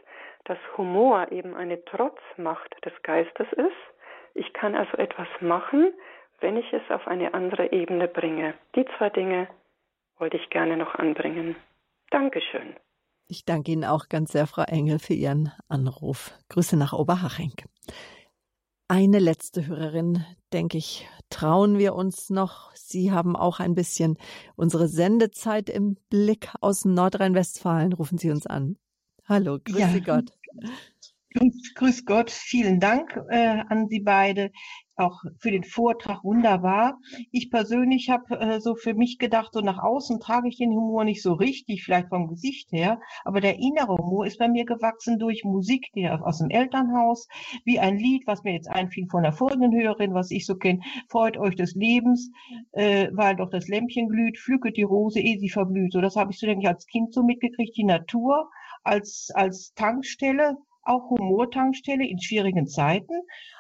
B: dass Humor eben eine Trotzmacht des Geistes ist. Ich kann also etwas machen, wenn ich es auf eine andere Ebene bringe. Die zwei Dinge wollte ich gerne noch anbringen. Dankeschön.
A: Ich danke Ihnen auch ganz sehr, Frau Engel, für Ihren Anruf. Grüße nach Oberhaching. Eine letzte Hörerin, denke ich, trauen wir uns noch. Sie haben auch ein bisschen unsere Sendezeit im Blick aus Nordrhein-Westfalen. Rufen Sie uns an. Hallo, grüße ja. Gott.
F: Grüß Gott, vielen Dank äh, an Sie beide. Auch für den Vortrag wunderbar. Ich persönlich habe äh, so für mich gedacht, so nach außen trage ich den Humor nicht so richtig, vielleicht vom Gesicht her, aber der innere Humor ist bei mir gewachsen durch Musik, die aus dem Elternhaus, wie ein Lied, was mir jetzt einfiel von der vorigen Hörerin, was ich so kenne, freut euch des Lebens, äh, weil doch das Lämpchen glüht, pflücket die Rose, ehe sie verblüht. So, das habe ich so denke ich als Kind so mitgekriegt, die Natur als als Tankstelle, auch Humortankstelle in schwierigen Zeiten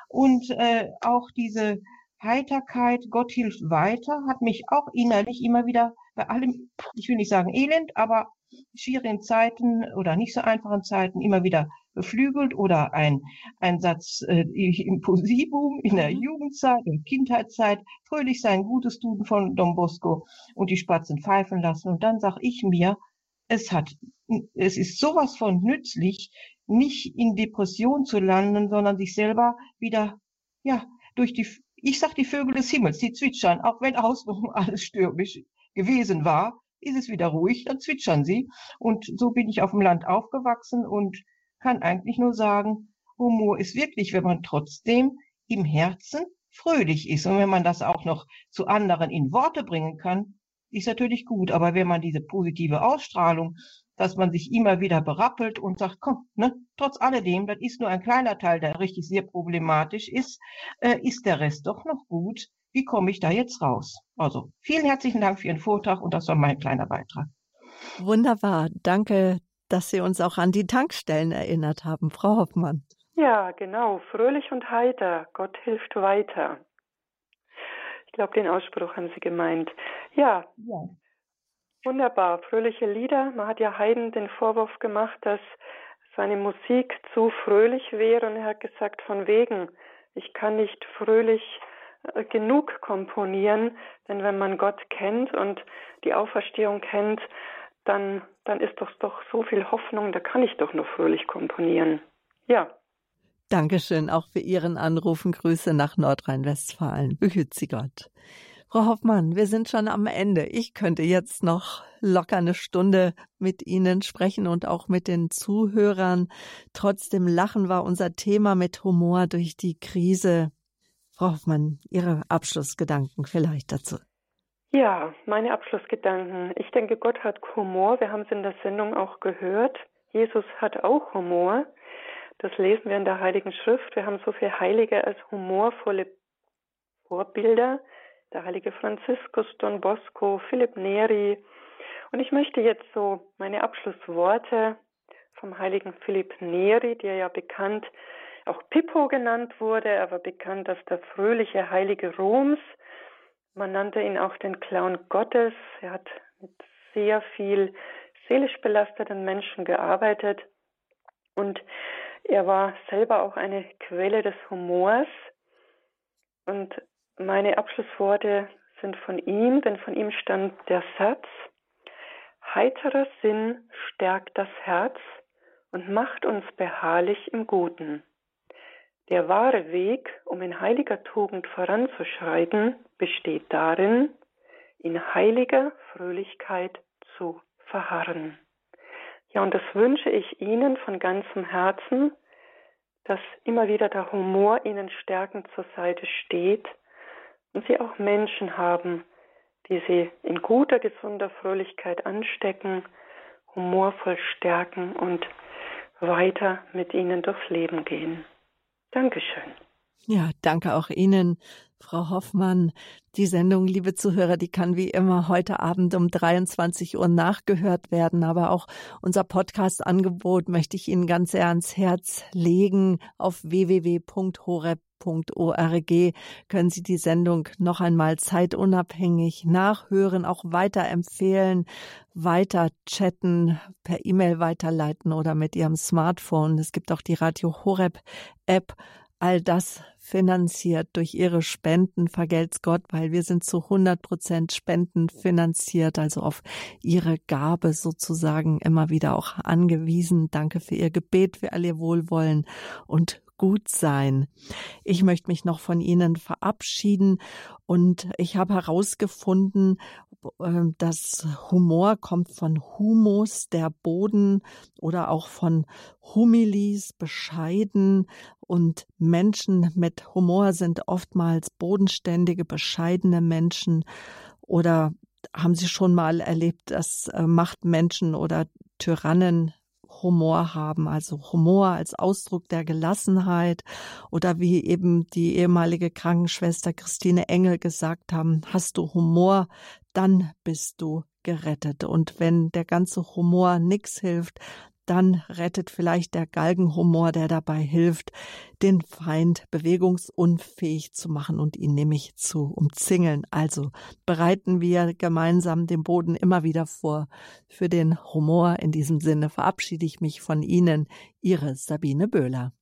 F: und äh, auch diese Heiterkeit, Gott hilft weiter, hat mich auch innerlich immer wieder bei allem, ich will nicht sagen elend, aber schwierigen Zeiten oder nicht so einfachen Zeiten immer wieder beflügelt oder ein, ein Satz äh, im Posibum in der mhm. Jugendzeit, in Kindheitszeit, fröhlich sein, Gutes tun von Don Bosco und die Spatzen pfeifen lassen. Und dann sag ich mir, es hat, es ist sowas von nützlich, nicht in Depression zu landen, sondern sich selber wieder, ja, durch die, ich sag die Vögel des Himmels, die zwitschern, auch wenn außenrum *laughs* alles stürmisch gewesen war, ist es wieder ruhig, dann zwitschern sie. Und so bin ich auf dem Land aufgewachsen und kann eigentlich nur sagen, Humor ist wirklich, wenn man trotzdem im Herzen fröhlich ist. Und wenn man das auch noch zu anderen in Worte bringen kann, ist natürlich gut. Aber wenn man diese positive Ausstrahlung dass man sich immer wieder berappelt und sagt, komm, ne, trotz alledem, das ist nur ein kleiner Teil, der richtig sehr problematisch ist, äh, ist der Rest doch noch gut. Wie komme ich da jetzt raus? Also vielen herzlichen Dank für Ihren Vortrag und das war mein kleiner Beitrag.
A: Wunderbar. Danke, dass Sie uns auch an die Tankstellen erinnert haben, Frau Hoffmann.
B: Ja, genau. Fröhlich und heiter. Gott hilft weiter. Ich glaube, den Ausspruch haben Sie gemeint. Ja. ja. Wunderbar, fröhliche Lieder. Man hat ja Haydn den Vorwurf gemacht, dass seine Musik zu fröhlich wäre und er hat gesagt, von wegen, ich kann nicht fröhlich äh, genug komponieren, denn wenn man Gott kennt und die Auferstehung kennt, dann, dann ist doch doch so viel Hoffnung, da kann ich doch nur fröhlich komponieren. Ja.
A: Dankeschön auch für Ihren Anrufen. Grüße nach Nordrhein-Westfalen. Behüt Sie Gott. Frau Hoffmann, wir sind schon am Ende. Ich könnte jetzt noch locker eine Stunde mit Ihnen sprechen und auch mit den Zuhörern. Trotzdem Lachen war unser Thema mit Humor durch die Krise. Frau Hoffmann, Ihre Abschlussgedanken vielleicht dazu.
B: Ja, meine Abschlussgedanken. Ich denke, Gott hat Humor. Wir haben es in der Sendung auch gehört. Jesus hat auch Humor. Das lesen wir in der Heiligen Schrift. Wir haben so viele Heilige als humorvolle Vorbilder der heilige Franziskus, Don Bosco, Philipp Neri. Und ich möchte jetzt so meine Abschlussworte vom heiligen Philipp Neri, der ja bekannt auch Pippo genannt wurde, er war bekannt als der fröhliche Heilige Roms. Man nannte ihn auch den Clown Gottes. Er hat mit sehr viel seelisch belasteten Menschen gearbeitet und er war selber auch eine Quelle des Humors. Und meine Abschlussworte sind von ihm, denn von ihm stammt der Satz, heiterer Sinn stärkt das Herz und macht uns beharrlich im Guten. Der wahre Weg, um in heiliger Tugend voranzuschreiten, besteht darin, in heiliger Fröhlichkeit zu verharren. Ja, und das wünsche ich Ihnen von ganzem Herzen, dass immer wieder der Humor Ihnen stärkend zur Seite steht und sie auch Menschen haben, die sie in guter, gesunder Fröhlichkeit anstecken, humorvoll stärken und weiter mit ihnen durchs Leben gehen. Dankeschön.
A: Ja, danke auch Ihnen, Frau Hoffmann. Die Sendung, liebe Zuhörer, die kann wie immer heute Abend um 23 Uhr nachgehört werden. Aber auch unser Podcast-Angebot möchte ich Ihnen ganz sehr ans Herz legen. Auf www.horeb www.hr.org können Sie die Sendung noch einmal zeitunabhängig nachhören, auch weiterempfehlen, weiter chatten, per E-Mail weiterleiten oder mit Ihrem Smartphone. Es gibt auch die Radio Horeb App. All das finanziert durch Ihre Spenden, vergelt's Gott, weil wir sind zu 100 Prozent Spenden finanziert, also auf Ihre Gabe sozusagen immer wieder auch angewiesen. Danke für Ihr Gebet, für all Ihr Wohlwollen und gut sein. Ich möchte mich noch von Ihnen verabschieden und ich habe herausgefunden, ähm, dass Humor kommt von Humus, der Boden oder auch von Humilis, bescheiden Und Menschen mit Humor sind oftmals bodenständige, bescheidene Menschen. Oder haben Sie schon mal erlebt, dass äh, Machtmenschen oder Tyrannen Humor haben, also Humor als Ausdruck der Gelassenheit oder wie eben die ehemalige Krankenschwester Christine Engel gesagt haben, hast du Humor, dann bist du gerettet. Und wenn der ganze Humor nix hilft, dann rettet vielleicht der Galgenhumor, der dabei hilft, den Feind bewegungsunfähig zu machen und ihn nämlich zu umzingeln. Also bereiten wir gemeinsam den Boden immer wieder vor für den Humor. In diesem Sinne verabschiede ich mich von Ihnen, Ihre Sabine Böhler.